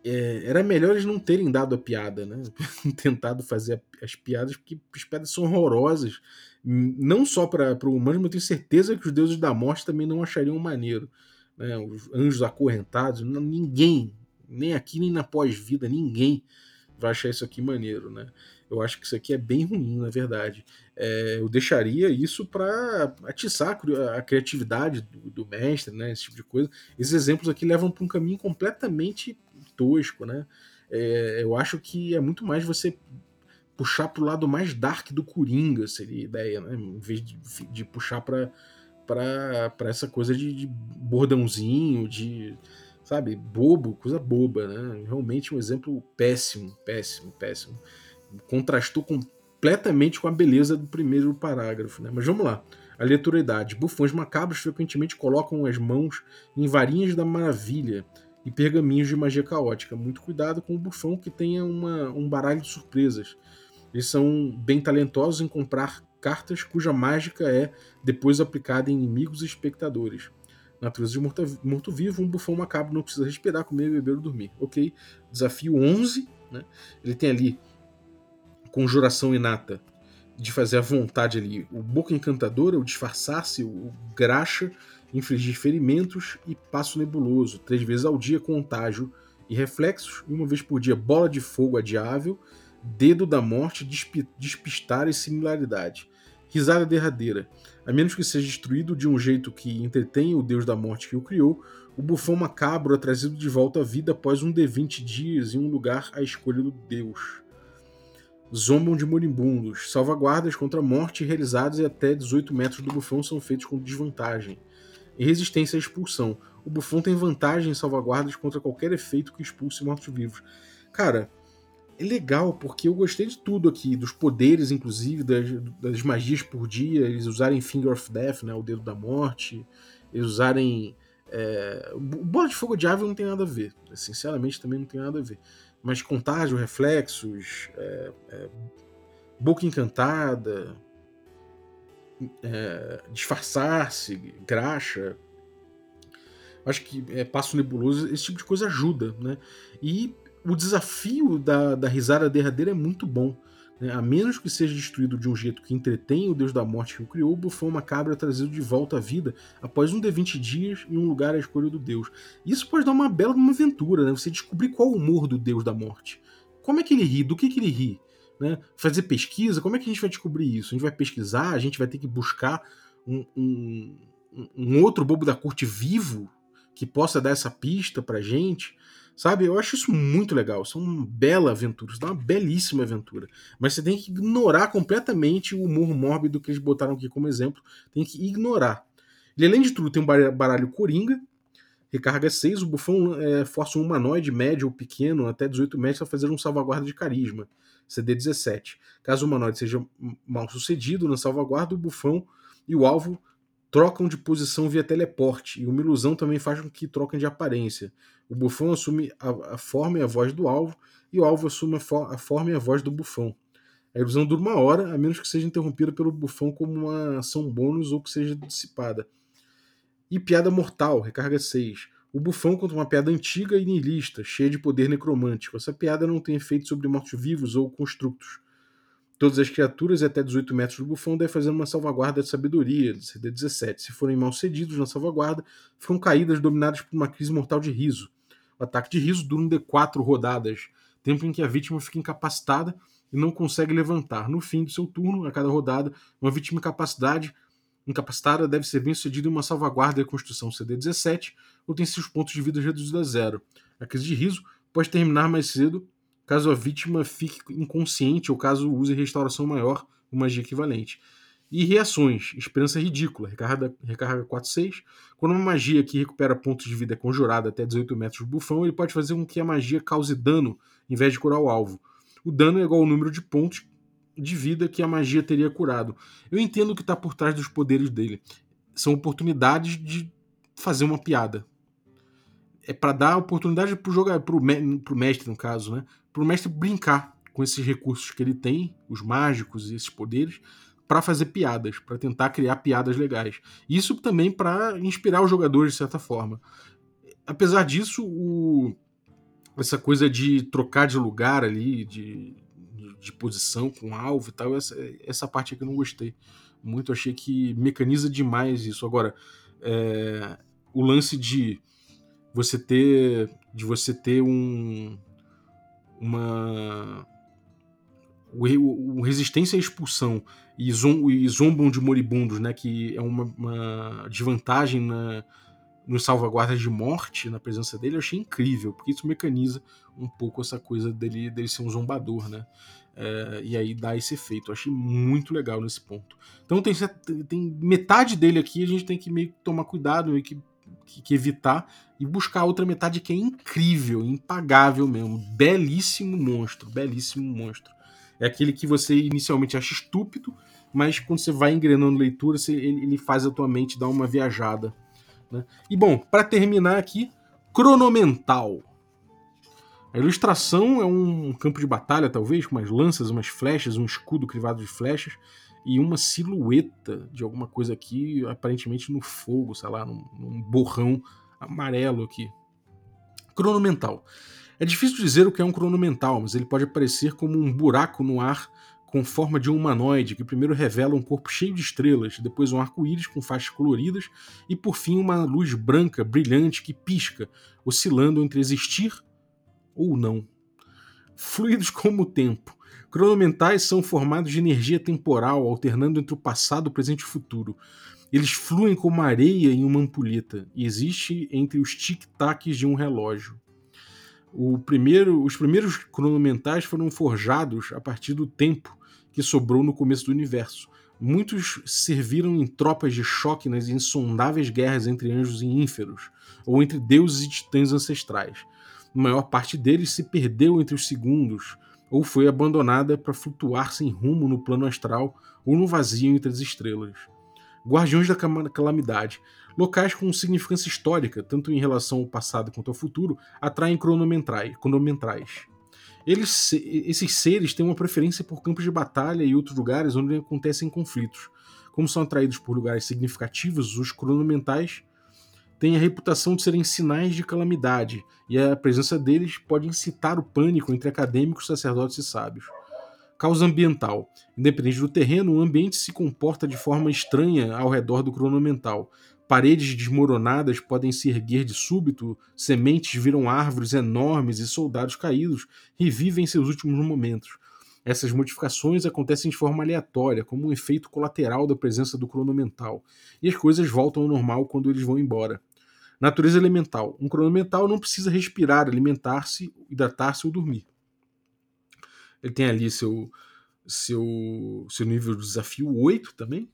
É, era melhor eles não terem dado a piada, né? Tentado fazer as piadas, porque as piadas são horrorosas. Não só para o humano, mas eu tenho certeza que os deuses da morte também não achariam maneiro. Né? Os anjos acorrentados, ninguém, nem aqui nem na pós-vida, ninguém vai achar isso aqui maneiro, né? Eu acho que isso aqui é bem ruim, na verdade. É, eu deixaria isso para atiçar a criatividade do, do, mestre, né? Esse tipo de coisa. Esses exemplos aqui levam para um caminho completamente tosco, né? É, eu acho que é muito mais você puxar para o lado mais dark do Coringa, seria a ideia, né? Em vez de, de puxar para pra essa coisa de, de bordãozinho, de. Sabe, bobo, coisa boba, né? Realmente um exemplo péssimo, péssimo, péssimo. Contrastou completamente com a beleza do primeiro parágrafo, né? Mas vamos lá. Aleatoriedade. Bufões macabros frequentemente colocam as mãos em varinhas da maravilha e pergaminhos de magia caótica. Muito cuidado com o bufão que tenha uma, um baralho de surpresas. Eles são bem talentosos em comprar cartas cuja mágica é depois aplicada em inimigos e espectadores. Natureza de morto-vivo, um bufão macabro não precisa respirar, comer, beber ou dormir. Ok. Desafio 11. Né? Ele tem ali conjuração inata de fazer a vontade ali. O boca encantadora, o disfarçar-se, o graxa, infligir ferimentos e passo nebuloso, três vezes ao dia, contágio e reflexos, e uma vez por dia, bola de fogo adiável, dedo da morte, despistar e similaridade. Risada derradeira. A menos que seja destruído de um jeito que entretenha o deus da morte que o criou, o bufão macabro é trazido de volta à vida após um de 20 dias em um lugar à escolha do deus. Zombam de moribundos. Salvaguardas contra a morte realizadas e até 18 metros do bufão são feitos com desvantagem e resistência à expulsão. O Buffon tem vantagem em salvaguardas contra qualquer efeito que expulse mortos-vivos. Cara, é legal porque eu gostei de tudo aqui, dos poderes, inclusive, das, das, magias por dia, eles usarem Finger of Death, né, o dedo da morte, eles usarem. É... O bola de fogo ave não tem nada a ver, sinceramente também não tem nada a ver. Mas contágio, reflexos, é, é, boca encantada, é, disfarçar-se, graxa. Acho que é, passo nebuloso, esse tipo de coisa ajuda, né? E o desafio da, da risada derradeira é muito bom. Né? A menos que seja destruído de um jeito que entretém o deus da morte que o criou, o bufão macabro é trazido de volta à vida após um de 20 dias em um lugar à escolha do deus. Isso pode dar uma bela uma aventura, né? Você descobrir qual o humor do deus da morte. Como é que ele ri? Do que, que ele ri? Né? Fazer pesquisa, como é que a gente vai descobrir isso? A gente vai pesquisar, a gente vai ter que buscar um, um, um outro bobo da corte vivo que possa dar essa pista pra gente. Sabe, eu acho isso muito legal. Isso é uma bela aventura, isso é uma belíssima aventura. Mas você tem que ignorar completamente o humor mórbido que eles botaram aqui como exemplo. Tem que ignorar. Ele, além de tudo, tem um baralho coringa, recarga 6. O bufão é, força um humanoide médio ou pequeno, até 18 metros, a fazer um salvaguarda de carisma. CD17. Caso o humanoide seja mal sucedido na salvaguarda, o bufão e o alvo trocam de posição via teleporte, e uma ilusão também faz com que troquem de aparência. O bufão assume a, a forma e a voz do alvo, e o alvo assume a, for, a, forma e a voz do bufão. A ilusão dura uma hora, a menos que seja interrompida pelo bufão como uma ação bônus ou que seja dissipada. E piada mortal, recarga 6. O bufão conta uma piada antiga e niilista, cheia de poder necromântico. Essa piada não tem efeito sobre mortos-vivos ou constructos. Todas as criaturas até 18 metros do bufão devem fazer uma salvaguarda de sabedoria, CD 17. Se forem mal cedidos na salvaguarda, ficam caídas dominadas por uma crise mortal de riso. O ataque de riso dura um D4 rodadas, tempo em que a vítima fica incapacitada e não consegue levantar. No fim do seu turno, a cada rodada, uma vítima incapacidade incapacitada deve ser bem sucedida em uma salvaguarda de construção CD17 ou tem seus pontos de vida reduzidos a zero. A crise de riso pode terminar mais cedo caso a vítima fique inconsciente ou caso use restauração maior, uma magia equivalente. E reações, esperança ridícula, recarga, recarga 4-6. Quando uma magia que recupera pontos de vida é conjurada até 18 metros do bufão, ele pode fazer com que a magia cause dano em vez de curar o alvo. O dano é igual ao número de pontos de vida que a magia teria curado. Eu entendo o que está por trás dos poderes dele. São oportunidades de fazer uma piada. É para dar oportunidade pro jogador, pro, me, pro mestre no caso, né? Pro mestre brincar com esses recursos que ele tem, os mágicos e esses poderes, para fazer piadas, para tentar criar piadas legais. Isso também para inspirar os jogadores de certa forma. Apesar disso, o, essa coisa de trocar de lugar ali, de de posição com alvo e tal, essa, essa parte aqui eu não gostei muito, achei que mecaniza demais isso. Agora, é, o lance de você ter de você ter um uma o, o resistência à expulsão e, zom, e zombam de moribundos, né, que é uma, uma desvantagem na, nos salvaguardas de morte na presença dele, eu achei incrível, porque isso mecaniza um pouco essa coisa dele, dele ser um zombador, né? É, e aí dá esse efeito. Eu achei muito legal nesse ponto. Então tem, tem metade dele aqui, a gente tem que meio que tomar cuidado, meio que, que, que evitar e buscar a outra metade que é incrível, impagável mesmo. Belíssimo monstro, belíssimo monstro. É aquele que você inicialmente acha estúpido, mas quando você vai engrenando leitura, você, ele, ele, faz a tua mente dar uma viajada. Né? E bom, para terminar aqui, Cronomental. A ilustração é um campo de batalha, talvez, com umas lanças, umas flechas, um escudo crivado de flechas e uma silhueta de alguma coisa aqui, aparentemente no fogo, sei lá, num, num borrão amarelo aqui. Cronomental. É difícil dizer o que é um cronomental, mas ele pode aparecer como um buraco no ar com forma de um humanoide, que primeiro revela um corpo cheio de estrelas, depois um arco-íris com faixas coloridas e por fim uma luz branca, brilhante, que pisca, oscilando entre existir ou não. Fluidos como o tempo. Cronomentais são formados de energia temporal, alternando entre o passado, o presente e o futuro. Eles fluem como areia em uma ampulheta e existe entre os tic-tacs de um relógio. Primeiro, os primeiros cronomentais foram forjados a partir do tempo que sobrou no começo do universo. Muitos serviram em tropas de choque nas insondáveis guerras entre anjos e ínferos, ou entre deuses e titãs ancestrais a maior parte deles se perdeu entre os segundos ou foi abandonada para flutuar sem rumo no plano astral ou no vazio entre as estrelas. Guardiões da Calamidade, locais com significância histórica, tanto em relação ao passado quanto ao futuro, atraem cronometrais. Eles, esses seres têm uma preferência por campos de batalha e outros lugares onde acontecem conflitos. Como são atraídos por lugares significativos, os cronomentais têm a reputação de serem sinais de calamidade, e a presença deles pode incitar o pânico entre acadêmicos, sacerdotes e sábios. Causa ambiental. Independente do terreno, o ambiente se comporta de forma estranha ao redor do cronomental. Paredes desmoronadas podem se erguer de súbito, sementes viram árvores enormes e soldados caídos revivem seus últimos momentos. Essas modificações acontecem de forma aleatória, como um efeito colateral da presença do cronomental, e as coisas voltam ao normal quando eles vão embora. Natureza elemental. Um cronomental não precisa respirar, alimentar-se, hidratar-se ou dormir. Ele tem ali seu, seu, seu nível de desafio 8 também.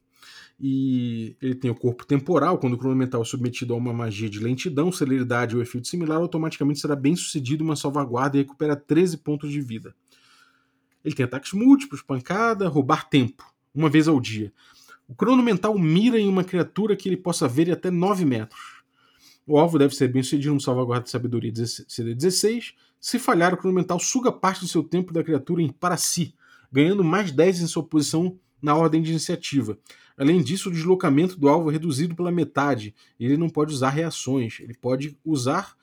E ele tem o corpo temporal. Quando o cronomental é submetido a uma magia de lentidão, celeridade ou efeito similar, automaticamente será bem sucedido uma salvaguarda e recupera 13 pontos de vida. Ele tem ataques múltiplos, pancada, roubar tempo, uma vez ao dia. O cronomental mira em uma criatura que ele possa ver em até 9 metros. O alvo deve ser bem sucedido no salvaguarda de sabedoria CD16. Se falhar, o cronomental suga parte do seu tempo da criatura para si, ganhando mais 10 em sua posição na ordem de iniciativa. Além disso, o deslocamento do alvo é reduzido pela metade. Ele não pode usar reações. Ele pode usar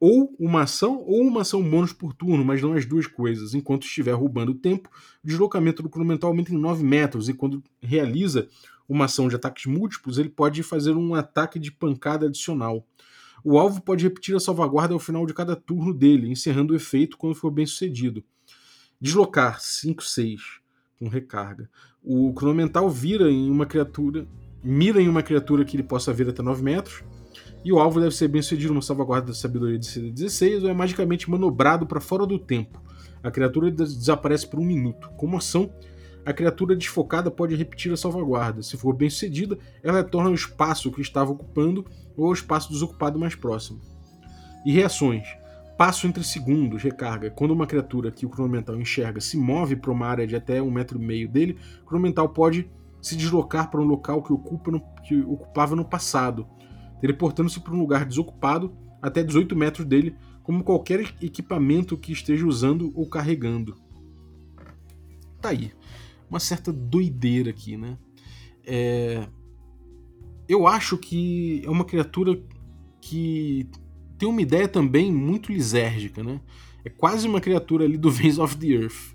ou uma ação ou uma ação bônus por turno, mas não as duas coisas. Enquanto estiver roubando tempo, o deslocamento do cronomental aumenta em 9 metros, e quando realiza uma ação de ataques múltiplos, ele pode fazer um ataque de pancada adicional. O alvo pode repetir a salvaguarda ao final de cada turno dele, encerrando o efeito quando for bem sucedido. Deslocar 5, 6 com recarga. O cronomental vira em uma criatura, mira em uma criatura que ele possa ver até 9 metros, e o alvo deve ser bem sucedido uma salvaguarda da sabedoria de CD16 ou é magicamente manobrado para fora do tempo. A criatura desaparece por um minuto. Como ação, a criatura desfocada pode repetir a salvaguarda. Se for bem sucedida, ela retorna ao espaço que estava ocupando ou ao espaço desocupado mais próximo. E reações. Passo entre segundos, recarga. Quando uma criatura que o cronomental enxerga se move para uma área de até um metro e meio dele, o cronomental pode se deslocar para um local que, ocupa no, que ocupava no passado, teleportando-se para um lugar desocupado até 18 metros dele, como qualquer equipamento que esteja usando ou carregando. Tá aí uma certa doideira aqui, né? É... Eu acho que é uma criatura que tem uma ideia também muito lisérgica, né? É quase uma criatura ali do Vase of the Earth.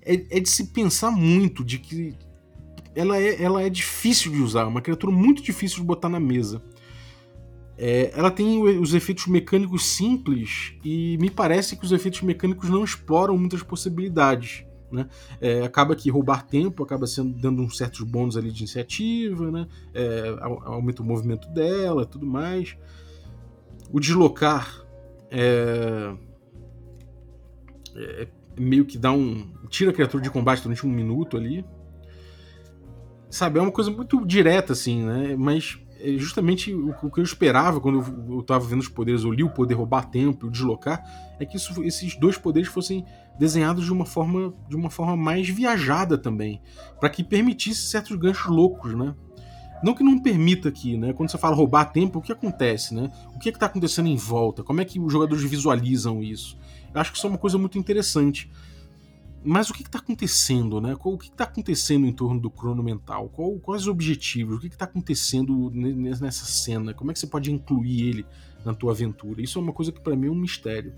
É, é, de se pensar muito de que ela é, ela é difícil de usar, uma criatura muito difícil de botar na mesa. É, ela tem os efeitos mecânicos simples e me parece que os efeitos mecânicos não exploram muitas possibilidades. Né? É, acaba que roubar tempo acaba sendo dando uns certos bônus ali de iniciativa, né? É, aumenta o movimento dela tudo mais. O deslocar é, é, meio que dá um. tira a criatura de combate durante um minuto ali. Sabe, é uma coisa muito direta, assim, né? Mas é justamente o, que eu esperava quando eu, eu tava vendo os poderes, eu li o poder roubar tempo e o deslocar, é que isso, esses dois poderes fossem desenhados de uma forma, de uma forma mais viajada também, para que permitisse certos ganchos loucos, né? Não que não permita aqui, né? Quando você fala roubar tempo, o que acontece, né? O que é está acontecendo em volta? Como é que os jogadores visualizam isso? Eu acho que isso é uma coisa muito interessante. Mas o que está acontecendo, né? O que está acontecendo em torno do crono mental? Qual, quais os objetivos? O que está acontecendo nessa cena? Como é que você pode incluir ele na tua aventura? Isso é uma coisa que para mim é um mistério.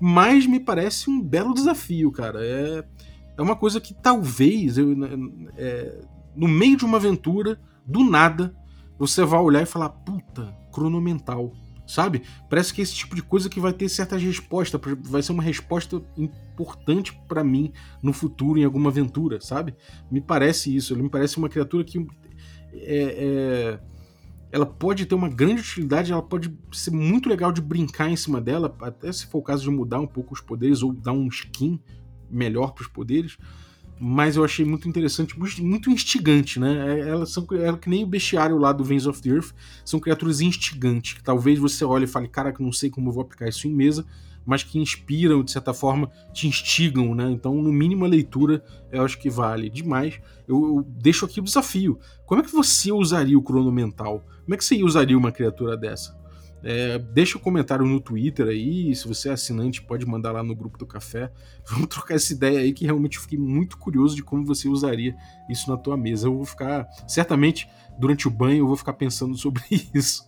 Mas me parece um belo desafio, cara. É, é uma coisa que talvez eu, é, no meio de uma aventura do nada, você vai olhar e falar, puta, cronomental, sabe? Parece que é esse tipo de coisa que vai ter certas respostas, vai ser uma resposta importante para mim no futuro, em alguma aventura, sabe? Me parece isso, ele me parece uma criatura que é, é, ela pode ter uma grande utilidade, ela pode ser muito legal de brincar em cima dela, até se for o caso de mudar um pouco os poderes ou dar um skin melhor para os poderes mas eu achei muito interessante, muito instigante, né? É, elas são ela, que nem o bestiário lá do Veins of the Earth, são criaturas instigantes, que talvez você olhe e fale, cara, que não sei como eu vou aplicar isso em mesa, mas que inspiram, de certa forma, te instigam, né? Então, no mínimo, a leitura eu acho que vale demais. Eu, eu deixo aqui o desafio. Como é que você usaria o crono mental? Como é que você usaria uma criatura dessa? É, deixa o um comentário no Twitter aí, se você é assinante, pode mandar lá no grupo do café. Vamos trocar essa ideia aí que realmente fiquei muito curioso de como você usaria isso na tua mesa. Eu vou ficar, certamente, durante o banho, eu vou ficar pensando sobre isso.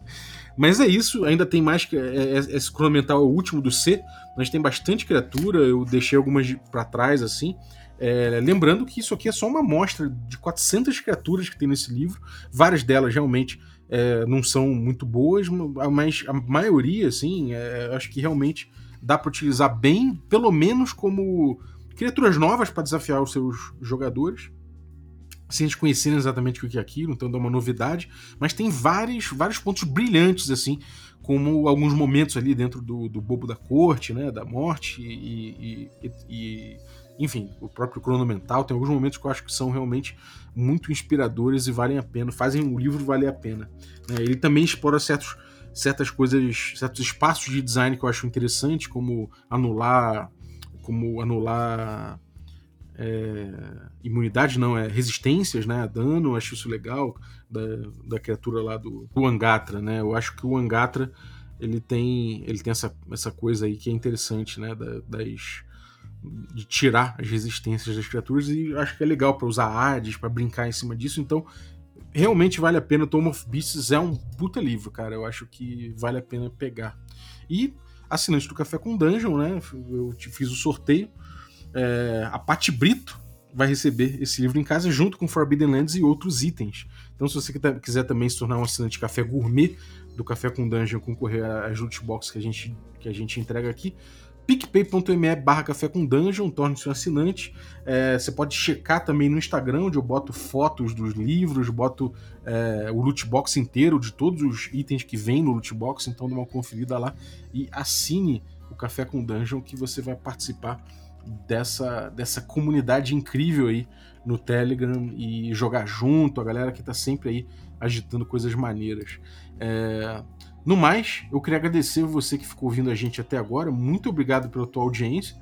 Mas é isso, ainda tem mais que. É, é, esse cronomental é o último do C. Nós tem bastante criatura, eu deixei algumas para trás assim. É, lembrando que isso aqui é só uma amostra de 400 criaturas que tem nesse livro, várias delas realmente é, não são muito boas, mas a maioria, assim, é, acho que realmente dá para utilizar bem, pelo menos como criaturas novas para desafiar os seus jogadores, sem eles conhecerem exatamente o que é aquilo, então dá uma novidade, mas tem vários, vários pontos brilhantes, assim, como alguns momentos ali dentro do, do Bobo da Corte, né, da morte e, e, e enfim, o próprio crono mental, tem alguns momentos que eu acho que são realmente muito inspiradores e valem a pena, fazem o livro valer a pena. Né? Ele também explora certos, certas coisas, certos espaços de design que eu acho interessante, como anular, como anular é, imunidade, não, é resistências, né, a dano, eu acho isso legal, da, da criatura lá do, do Angatra, né, eu acho que o Angatra, ele tem, ele tem essa, essa coisa aí que é interessante, né, das de tirar as resistências das criaturas e acho que é legal para usar Hades, para brincar em cima disso. Então, realmente vale a pena. Tome of Beasts é um puta livro, cara. Eu acho que vale a pena pegar. E assinante do Café com Dungeon, né? Eu fiz o sorteio. É, a Pati Brito vai receber esse livro em casa junto com Forbidden Lands e outros itens. Então, se você quiser também se tornar um assinante café gourmet do Café com Dungeon, concorrer às loot box que a gente, que a gente entrega aqui, picpay.me barra café com dungeon, torne-se um assinante. É, você pode checar também no Instagram, onde eu boto fotos dos livros, boto é, o loot box inteiro de todos os itens que vem no loot box, então dê uma conferida lá e assine o Café com Dungeon que você vai participar dessa, dessa comunidade incrível aí no Telegram e jogar junto, a galera que tá sempre aí agitando coisas maneiras. É, no mais, eu queria agradecer você que ficou ouvindo a gente até agora. Muito obrigado pela tua audiência.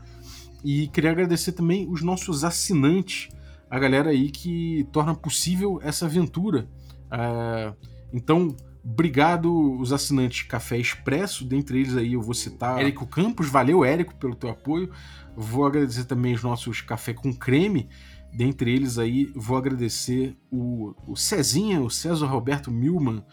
E queria agradecer também os nossos assinantes, a galera aí que torna possível essa aventura. Uh, então, obrigado os assinantes Café Expresso, dentre eles aí eu vou citar Érico Campos, valeu Érico pelo teu apoio. Vou agradecer também os nossos Café com Creme, dentre eles aí vou agradecer o, o Cezinha, o César Roberto Milman,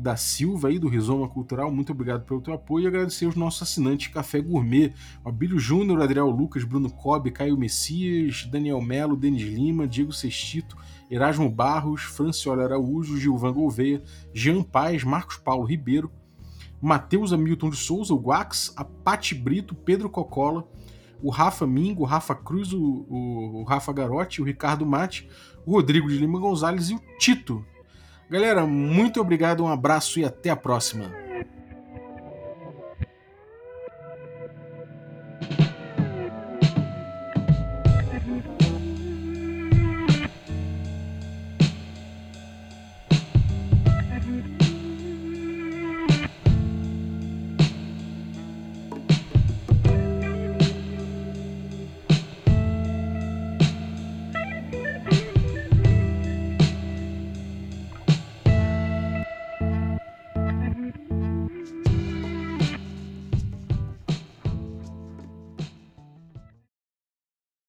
da Silva aí do Rizoma Cultural, muito obrigado pelo teu apoio. E agradecer os nossos assinantes Café Gourmet, Abílio Júnior, Adriel Lucas, Bruno Cobb, Caio Messias, Daniel Melo, Denis Lima, Diego Sextito, Erasmo Barros, Franciola Araújo, Gilvan Gouveia, Jean Paz, Marcos Paulo Ribeiro, Matheus Hamilton de Souza, o Guax, a Pati Brito, Pedro Cocola, o Rafa Mingo, o Rafa Cruz, o, o, o Rafa Garotti, o Ricardo Mate, o Rodrigo de Lima Gonzalez e o Tito, Galera, muito obrigado, um abraço e até a próxima.